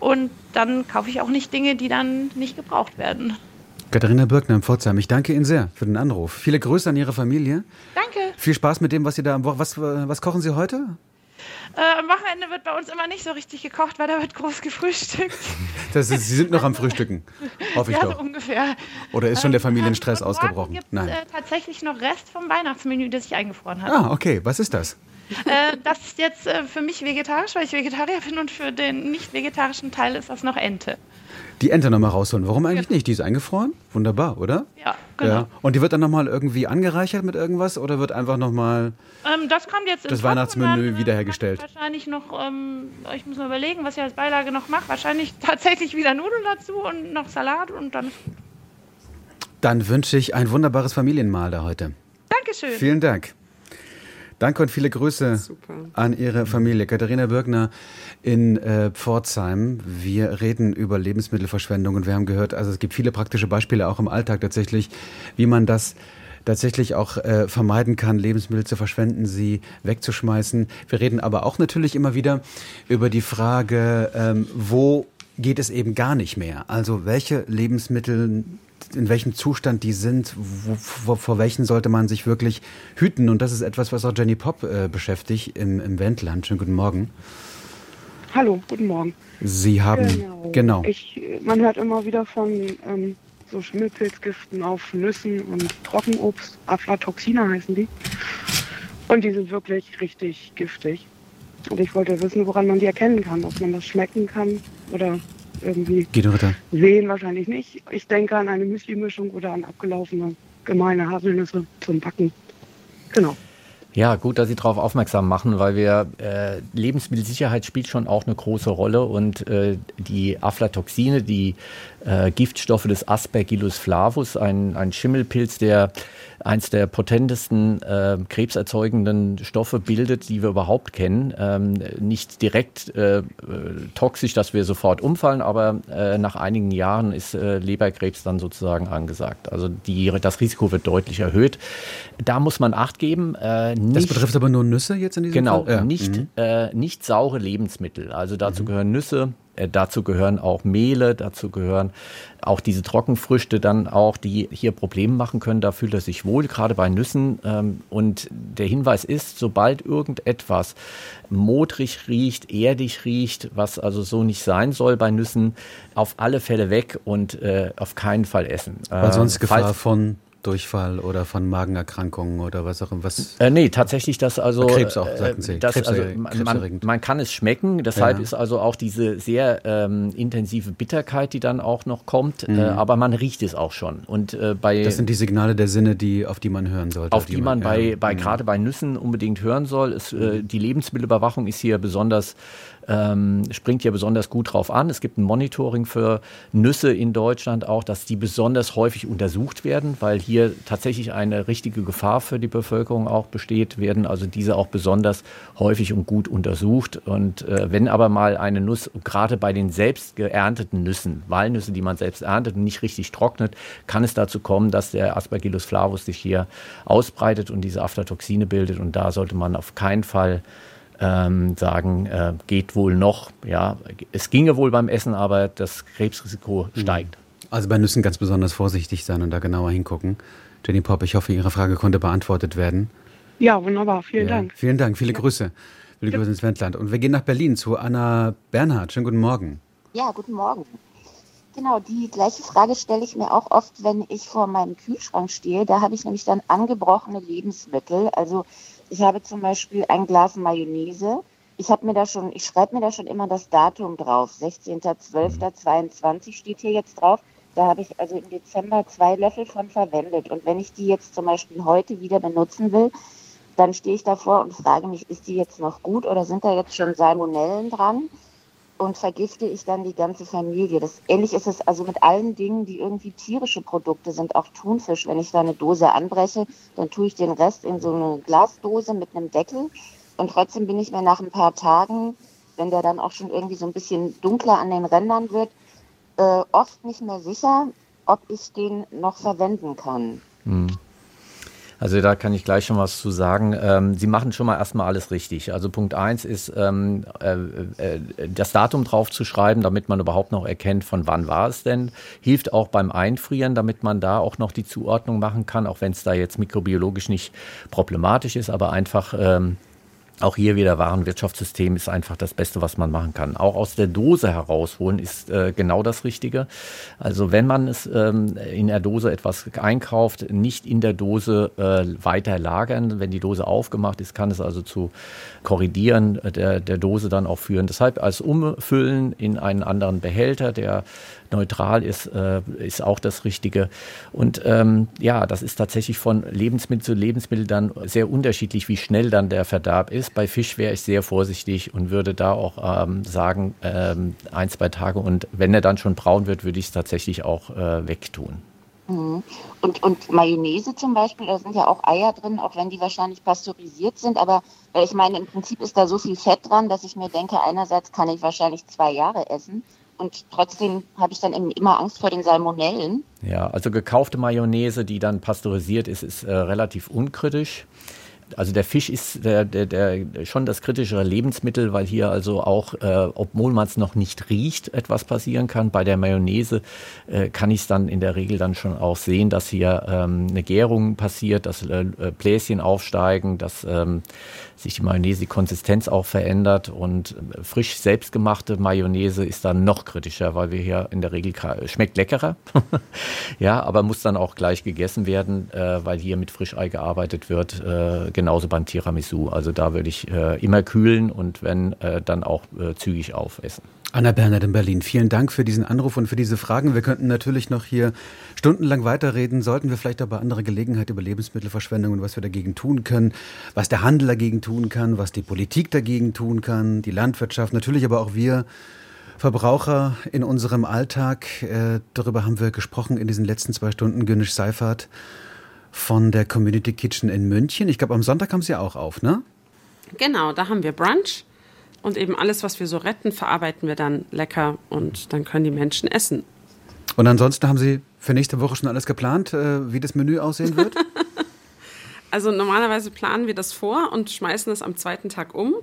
J: Und dann kaufe ich auch nicht Dinge, die dann nicht gebraucht werden.
B: Katharina Birkner im Pforzheim, ich danke Ihnen sehr für den Anruf. Viele Grüße an Ihre Familie.
J: Danke.
B: Viel Spaß mit dem, was Sie da am Wochenende. Was, was kochen Sie heute?
J: Äh, am Wochenende wird bei uns immer nicht so richtig gekocht, weil da wird groß gefrühstückt. <laughs>
B: Das ist, Sie sind noch am Frühstücken, hoffe ich
J: ja,
B: doch.
J: So ungefähr.
B: Oder ist schon der ähm, Familienstress ähm, ausgebrochen?
J: Gibt Nein. Äh, tatsächlich noch Rest vom Weihnachtsmenü, das ich eingefroren habe.
B: Ah, okay. Was ist das?
J: Äh, das ist jetzt äh, für mich vegetarisch, weil ich Vegetarier bin und für den nicht vegetarischen Teil ist das noch Ente.
B: Die Ente nochmal rausholen. Warum eigentlich nicht? Die ist eingefroren? Wunderbar, oder?
J: Ja, genau. Ja.
B: Und die wird dann nochmal irgendwie angereichert mit irgendwas oder wird einfach nochmal
J: ähm, das kommt jetzt
B: das Weihnachtsmenü dann, wiederhergestellt?
J: Wahrscheinlich noch, ähm, ich muss mal überlegen, was ich als Beilage noch mache. Wahrscheinlich <laughs> tatsächlich wieder Nudeln dazu und noch Salat und dann.
B: Dann wünsche ich ein wunderbares Familienmahl da heute.
J: Dankeschön.
B: Vielen Dank. Danke und viele Grüße Super. an Ihre Familie. Katharina Birkner in äh, Pforzheim. Wir reden über Lebensmittelverschwendung und wir haben gehört, also es gibt viele praktische Beispiele auch im Alltag tatsächlich, wie man das tatsächlich auch äh, vermeiden kann, Lebensmittel zu verschwenden, sie wegzuschmeißen. Wir reden aber auch natürlich immer wieder über die Frage, ähm, wo geht es eben gar nicht mehr. Also welche Lebensmittel in welchem Zustand die sind, wo, vor, vor, welchen sollte man sich wirklich hüten. Und das ist etwas, was auch Jenny Pop äh, beschäftigt im, im Wendland. Schönen guten Morgen.
K: Hallo, guten Morgen.
B: Sie haben, genau. genau.
K: Ich, man hört immer wieder von ähm, so Schimmelpilzgiften auf Nüssen und Trockenobst. Aflatoxine heißen die. Und die sind wirklich richtig giftig. Und ich wollte wissen, woran man die erkennen kann, ob man das schmecken kann oder irgendwie sehen wahrscheinlich nicht. Ich denke an eine Müsli-Mischung oder an abgelaufene gemeine Haselnüsse zum Backen. Genau.
D: Ja, gut, dass Sie darauf aufmerksam machen, weil wir äh, Lebensmittelsicherheit spielt schon auch eine große Rolle und äh, die Aflatoxine, die äh, Giftstoffe des Aspergillus flavus, ein, ein Schimmelpilz, der eins der potentesten äh, krebserzeugenden Stoffe bildet, die wir überhaupt kennen. Ähm, nicht direkt äh, toxisch, dass wir sofort umfallen, aber äh, nach einigen Jahren ist äh, Leberkrebs dann sozusagen angesagt. Also die, das Risiko wird deutlich erhöht. Da muss man Acht geben.
B: Äh, nicht, das betrifft aber nur Nüsse jetzt in diesem
D: genau,
B: Fall?
D: Genau, ja. nicht, mhm. Äh, nicht saure Lebensmittel. Also dazu mhm. gehören Nüsse, äh, dazu gehören auch Mehle, dazu gehören auch diese Trockenfrüchte dann auch, die hier Probleme machen können. Da fühlt er sich wohl, gerade bei Nüssen. Ähm, und der Hinweis ist, sobald irgendetwas modrig riecht, erdig riecht, was also so nicht sein soll bei Nüssen, auf alle Fälle weg und äh, auf keinen Fall essen.
B: Weil sonst Gefahr von Durchfall oder von Magenerkrankungen oder was auch immer? Was
D: äh, nee, tatsächlich das also.
B: Krebs auch, sagten Sie.
D: Das, also, man, man, kann es schmecken, deshalb ja. ist also auch diese sehr ähm, intensive Bitterkeit, die dann auch noch kommt, äh, mhm. äh, aber man riecht es auch schon. Und, äh, bei,
B: das sind die Signale der Sinne, die, auf die man hören sollte.
D: Auf die, die man, man, bei, bei mhm. gerade bei Nüssen unbedingt hören soll. Es, äh, mhm. die Lebensmittelüberwachung ist hier besonders ähm, springt ja besonders gut drauf an. Es gibt ein Monitoring für Nüsse in Deutschland auch, dass die besonders häufig untersucht werden, weil hier tatsächlich eine richtige Gefahr für die Bevölkerung auch besteht, werden also diese auch besonders häufig und gut untersucht. Und äh, wenn aber mal eine Nuss, gerade bei den selbst geernteten Nüssen, Walnüsse, die man selbst erntet und nicht richtig trocknet, kann es dazu kommen, dass der Aspergillus flavus sich hier ausbreitet und diese Aflatoxine bildet. Und da sollte man auf keinen Fall ähm, sagen, äh, geht wohl noch. Ja, es ginge wohl beim Essen, aber das Krebsrisiko mhm. steigt.
B: Also bei Nüssen ganz besonders vorsichtig sein und da genauer hingucken. Jenny Pop, ich hoffe, Ihre Frage konnte beantwortet werden.
K: Ja, wunderbar. Vielen ja. Dank.
B: Vielen Dank. Viele ja. Grüße. Viele Grüße ins Wendland. Und wir gehen nach Berlin zu Anna Bernhard. Schönen guten Morgen.
L: Ja, guten Morgen. Genau, die gleiche Frage stelle ich mir auch oft, wenn ich vor meinem Kühlschrank stehe. Da habe ich nämlich dann angebrochene Lebensmittel. Also ich habe zum Beispiel ein Glas Mayonnaise. Ich habe mir da schon, ich schreibe mir da schon immer das Datum drauf. 16.12.22 steht hier jetzt drauf. Da habe ich also im Dezember zwei Löffel von verwendet. Und wenn ich die jetzt zum Beispiel heute wieder benutzen will, dann stehe ich davor und frage mich, ist die jetzt noch gut oder sind da jetzt schon Salmonellen dran? Und vergifte ich dann die ganze Familie. Das ähnlich ist es also mit allen Dingen, die irgendwie tierische Produkte sind, auch Thunfisch. Wenn ich da eine Dose anbreche, dann tue ich den Rest in so eine Glasdose mit einem Deckel und trotzdem bin ich mir nach ein paar Tagen, wenn der dann auch schon irgendwie so ein bisschen dunkler an den Rändern wird, äh, oft nicht mehr sicher, ob ich den noch verwenden kann. Hm.
D: Also da kann ich gleich schon was zu sagen. Ähm, Sie machen schon mal erstmal alles richtig. Also Punkt eins ist, ähm, äh, äh, das Datum drauf zu schreiben, damit man überhaupt noch erkennt, von wann war es denn. Hilft auch beim Einfrieren, damit man da auch noch die Zuordnung machen kann, auch wenn es da jetzt mikrobiologisch nicht problematisch ist, aber einfach ähm, auch hier wieder Warenwirtschaftssystem ist einfach das Beste, was man machen kann. Auch aus der Dose herausholen ist äh, genau das Richtige. Also wenn man es ähm, in der Dose etwas einkauft, nicht in der Dose äh, weiter lagern. Wenn die Dose aufgemacht ist, kann es also zu Korridieren der, der Dose dann auch führen. Deshalb als Umfüllen in einen anderen Behälter, der neutral ist, äh, ist auch das Richtige. Und ähm, ja, das ist tatsächlich von Lebensmittel zu Lebensmittel dann sehr unterschiedlich, wie schnell dann der Verderb ist. Bei Fisch wäre ich sehr vorsichtig und würde da auch ähm, sagen, ähm, ein, zwei Tage. Und wenn er dann schon braun wird, würde ich es tatsächlich auch äh, wegtun.
L: Mhm. Und, und Mayonnaise zum Beispiel, da sind ja auch Eier drin, auch wenn die wahrscheinlich pasteurisiert sind. Aber ich meine, im Prinzip ist da so viel Fett dran, dass ich mir denke, einerseits kann ich wahrscheinlich zwei Jahre essen. Und trotzdem habe ich dann immer Angst vor den Salmonellen.
D: Ja, also gekaufte Mayonnaise, die dann pasteurisiert ist, ist äh, relativ unkritisch. Also der Fisch ist der, der, der schon das kritischere Lebensmittel, weil hier also auch, äh, obwohl man es noch nicht riecht, etwas passieren kann. Bei der Mayonnaise äh, kann ich es dann in der Regel dann schon auch sehen, dass hier ähm, eine Gärung passiert, dass äh, Bläschen aufsteigen, dass ähm, sich die Mayonnaise, die Konsistenz auch verändert und äh, frisch selbstgemachte Mayonnaise ist dann noch kritischer, weil wir hier in der Regel schmeckt leckerer, <laughs> ja, aber muss dann auch gleich gegessen werden, äh, weil hier mit Frischei gearbeitet wird, äh, genauso beim Tiramisu. Also da würde ich äh, immer kühlen und wenn äh, dann auch äh, zügig aufessen.
B: Anna Bernhard in Berlin, vielen Dank für diesen Anruf und für diese Fragen. Wir könnten natürlich noch hier stundenlang weiterreden. Sollten wir vielleicht auch bei anderer Gelegenheit über Lebensmittelverschwendung und was wir dagegen tun können, was der Handel dagegen tun kann, was die Politik dagegen tun kann, die Landwirtschaft, natürlich aber auch wir Verbraucher in unserem Alltag. Äh, darüber haben wir gesprochen in diesen letzten zwei Stunden. Günnisch Seifert von der Community Kitchen in München. Ich glaube, am Sonntag haben Sie auch auf, ne?
C: Genau, da haben wir Brunch. Und eben alles, was wir so retten, verarbeiten wir dann lecker und dann können die Menschen essen.
B: Und ansonsten haben Sie für nächste Woche schon alles geplant, äh, wie das Menü aussehen wird? <laughs>
C: Also normalerweise planen wir das vor und schmeißen es am zweiten Tag um,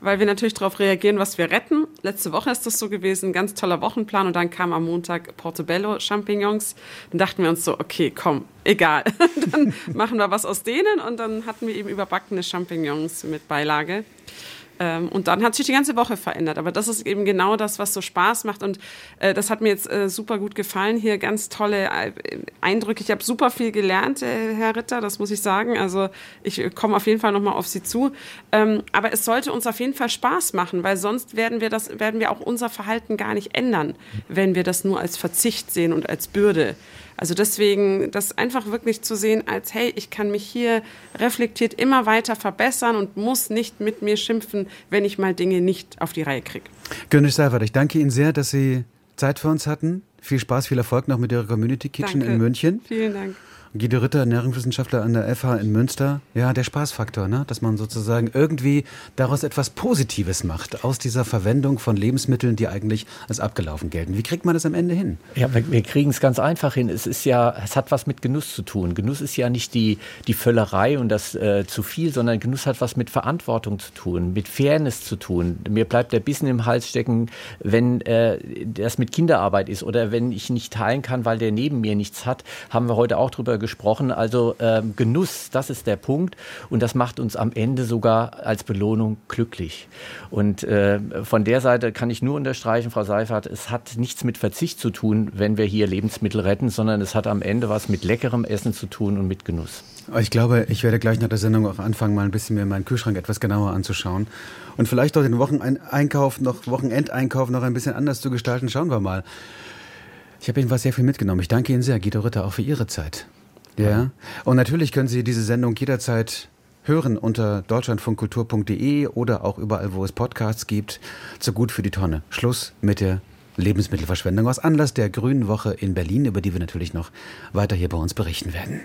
C: weil wir natürlich darauf reagieren, was wir retten. Letzte Woche ist das so gewesen, ganz toller Wochenplan und dann kam am Montag Portobello Champignons. Dann dachten wir uns so, okay, komm, egal, <laughs> dann machen wir was aus denen und dann hatten wir eben überbackene Champignons mit Beilage. Ähm, und dann hat sich die ganze Woche verändert. Aber das ist eben genau das, was so Spaß macht. Und äh, das hat mir jetzt äh, super gut gefallen. Hier ganz tolle äh, Eindrücke. Ich habe super viel gelernt, äh, Herr Ritter, das muss ich sagen. Also ich äh, komme auf jeden Fall nochmal auf Sie zu. Ähm, aber es sollte uns auf jeden Fall Spaß machen, weil sonst werden wir, das, werden wir auch unser Verhalten gar nicht ändern, wenn wir das nur als Verzicht sehen und als Bürde. Also deswegen, das einfach wirklich zu sehen als, hey, ich kann mich hier reflektiert immer weiter verbessern und muss nicht mit mir schimpfen, wenn ich mal Dinge nicht auf die Reihe kriege.
B: Gönisch Seifert, ich danke Ihnen sehr, dass Sie Zeit für uns hatten. Viel Spaß, viel Erfolg noch mit Ihrer Community Kitchen
C: danke.
B: in München.
C: Vielen Dank.
B: Guido Ritter, Ernährungswissenschaftler an der FH in Münster. Ja, der Spaßfaktor, ne? dass man sozusagen irgendwie daraus etwas Positives macht, aus dieser Verwendung von Lebensmitteln, die eigentlich als abgelaufen gelten. Wie kriegt man das am Ende hin?
D: Ja, wir, wir kriegen es ganz einfach hin. Es ist ja, es hat was mit Genuss zu tun. Genuss ist ja nicht die, die Völlerei und das äh, zu viel, sondern Genuss hat was mit Verantwortung zu tun, mit Fairness zu tun. Mir bleibt der Bissen im Hals stecken, wenn äh, das mit Kinderarbeit ist oder wenn ich nicht teilen kann, weil der neben mir nichts hat, haben wir heute auch drüber gesprochen. Also ähm, Genuss, das ist der Punkt. Und das macht uns am Ende sogar als Belohnung glücklich. Und äh, von der Seite kann ich nur unterstreichen, Frau Seifert, es hat nichts mit Verzicht zu tun, wenn wir hier Lebensmittel retten, sondern es hat am Ende was mit leckerem Essen zu tun und mit Genuss.
B: Ich glaube, ich werde gleich nach der Sendung auch anfangen, mal ein bisschen mir meinen Kühlschrank etwas genauer anzuschauen und vielleicht auch den Wocheneinkauf, noch Wochenendeinkauf noch ein bisschen anders zu gestalten. Schauen wir mal. Ich habe jedenfalls sehr viel mitgenommen. Ich danke Ihnen sehr, Guido Ritter, auch für Ihre Zeit. Ja. Und natürlich können Sie diese Sendung jederzeit hören unter deutschlandfunkkultur.de oder auch überall, wo es Podcasts gibt. Zu gut für die Tonne. Schluss mit der Lebensmittelverschwendung aus Anlass der Grünen Woche in Berlin, über die wir natürlich noch weiter hier bei uns berichten werden.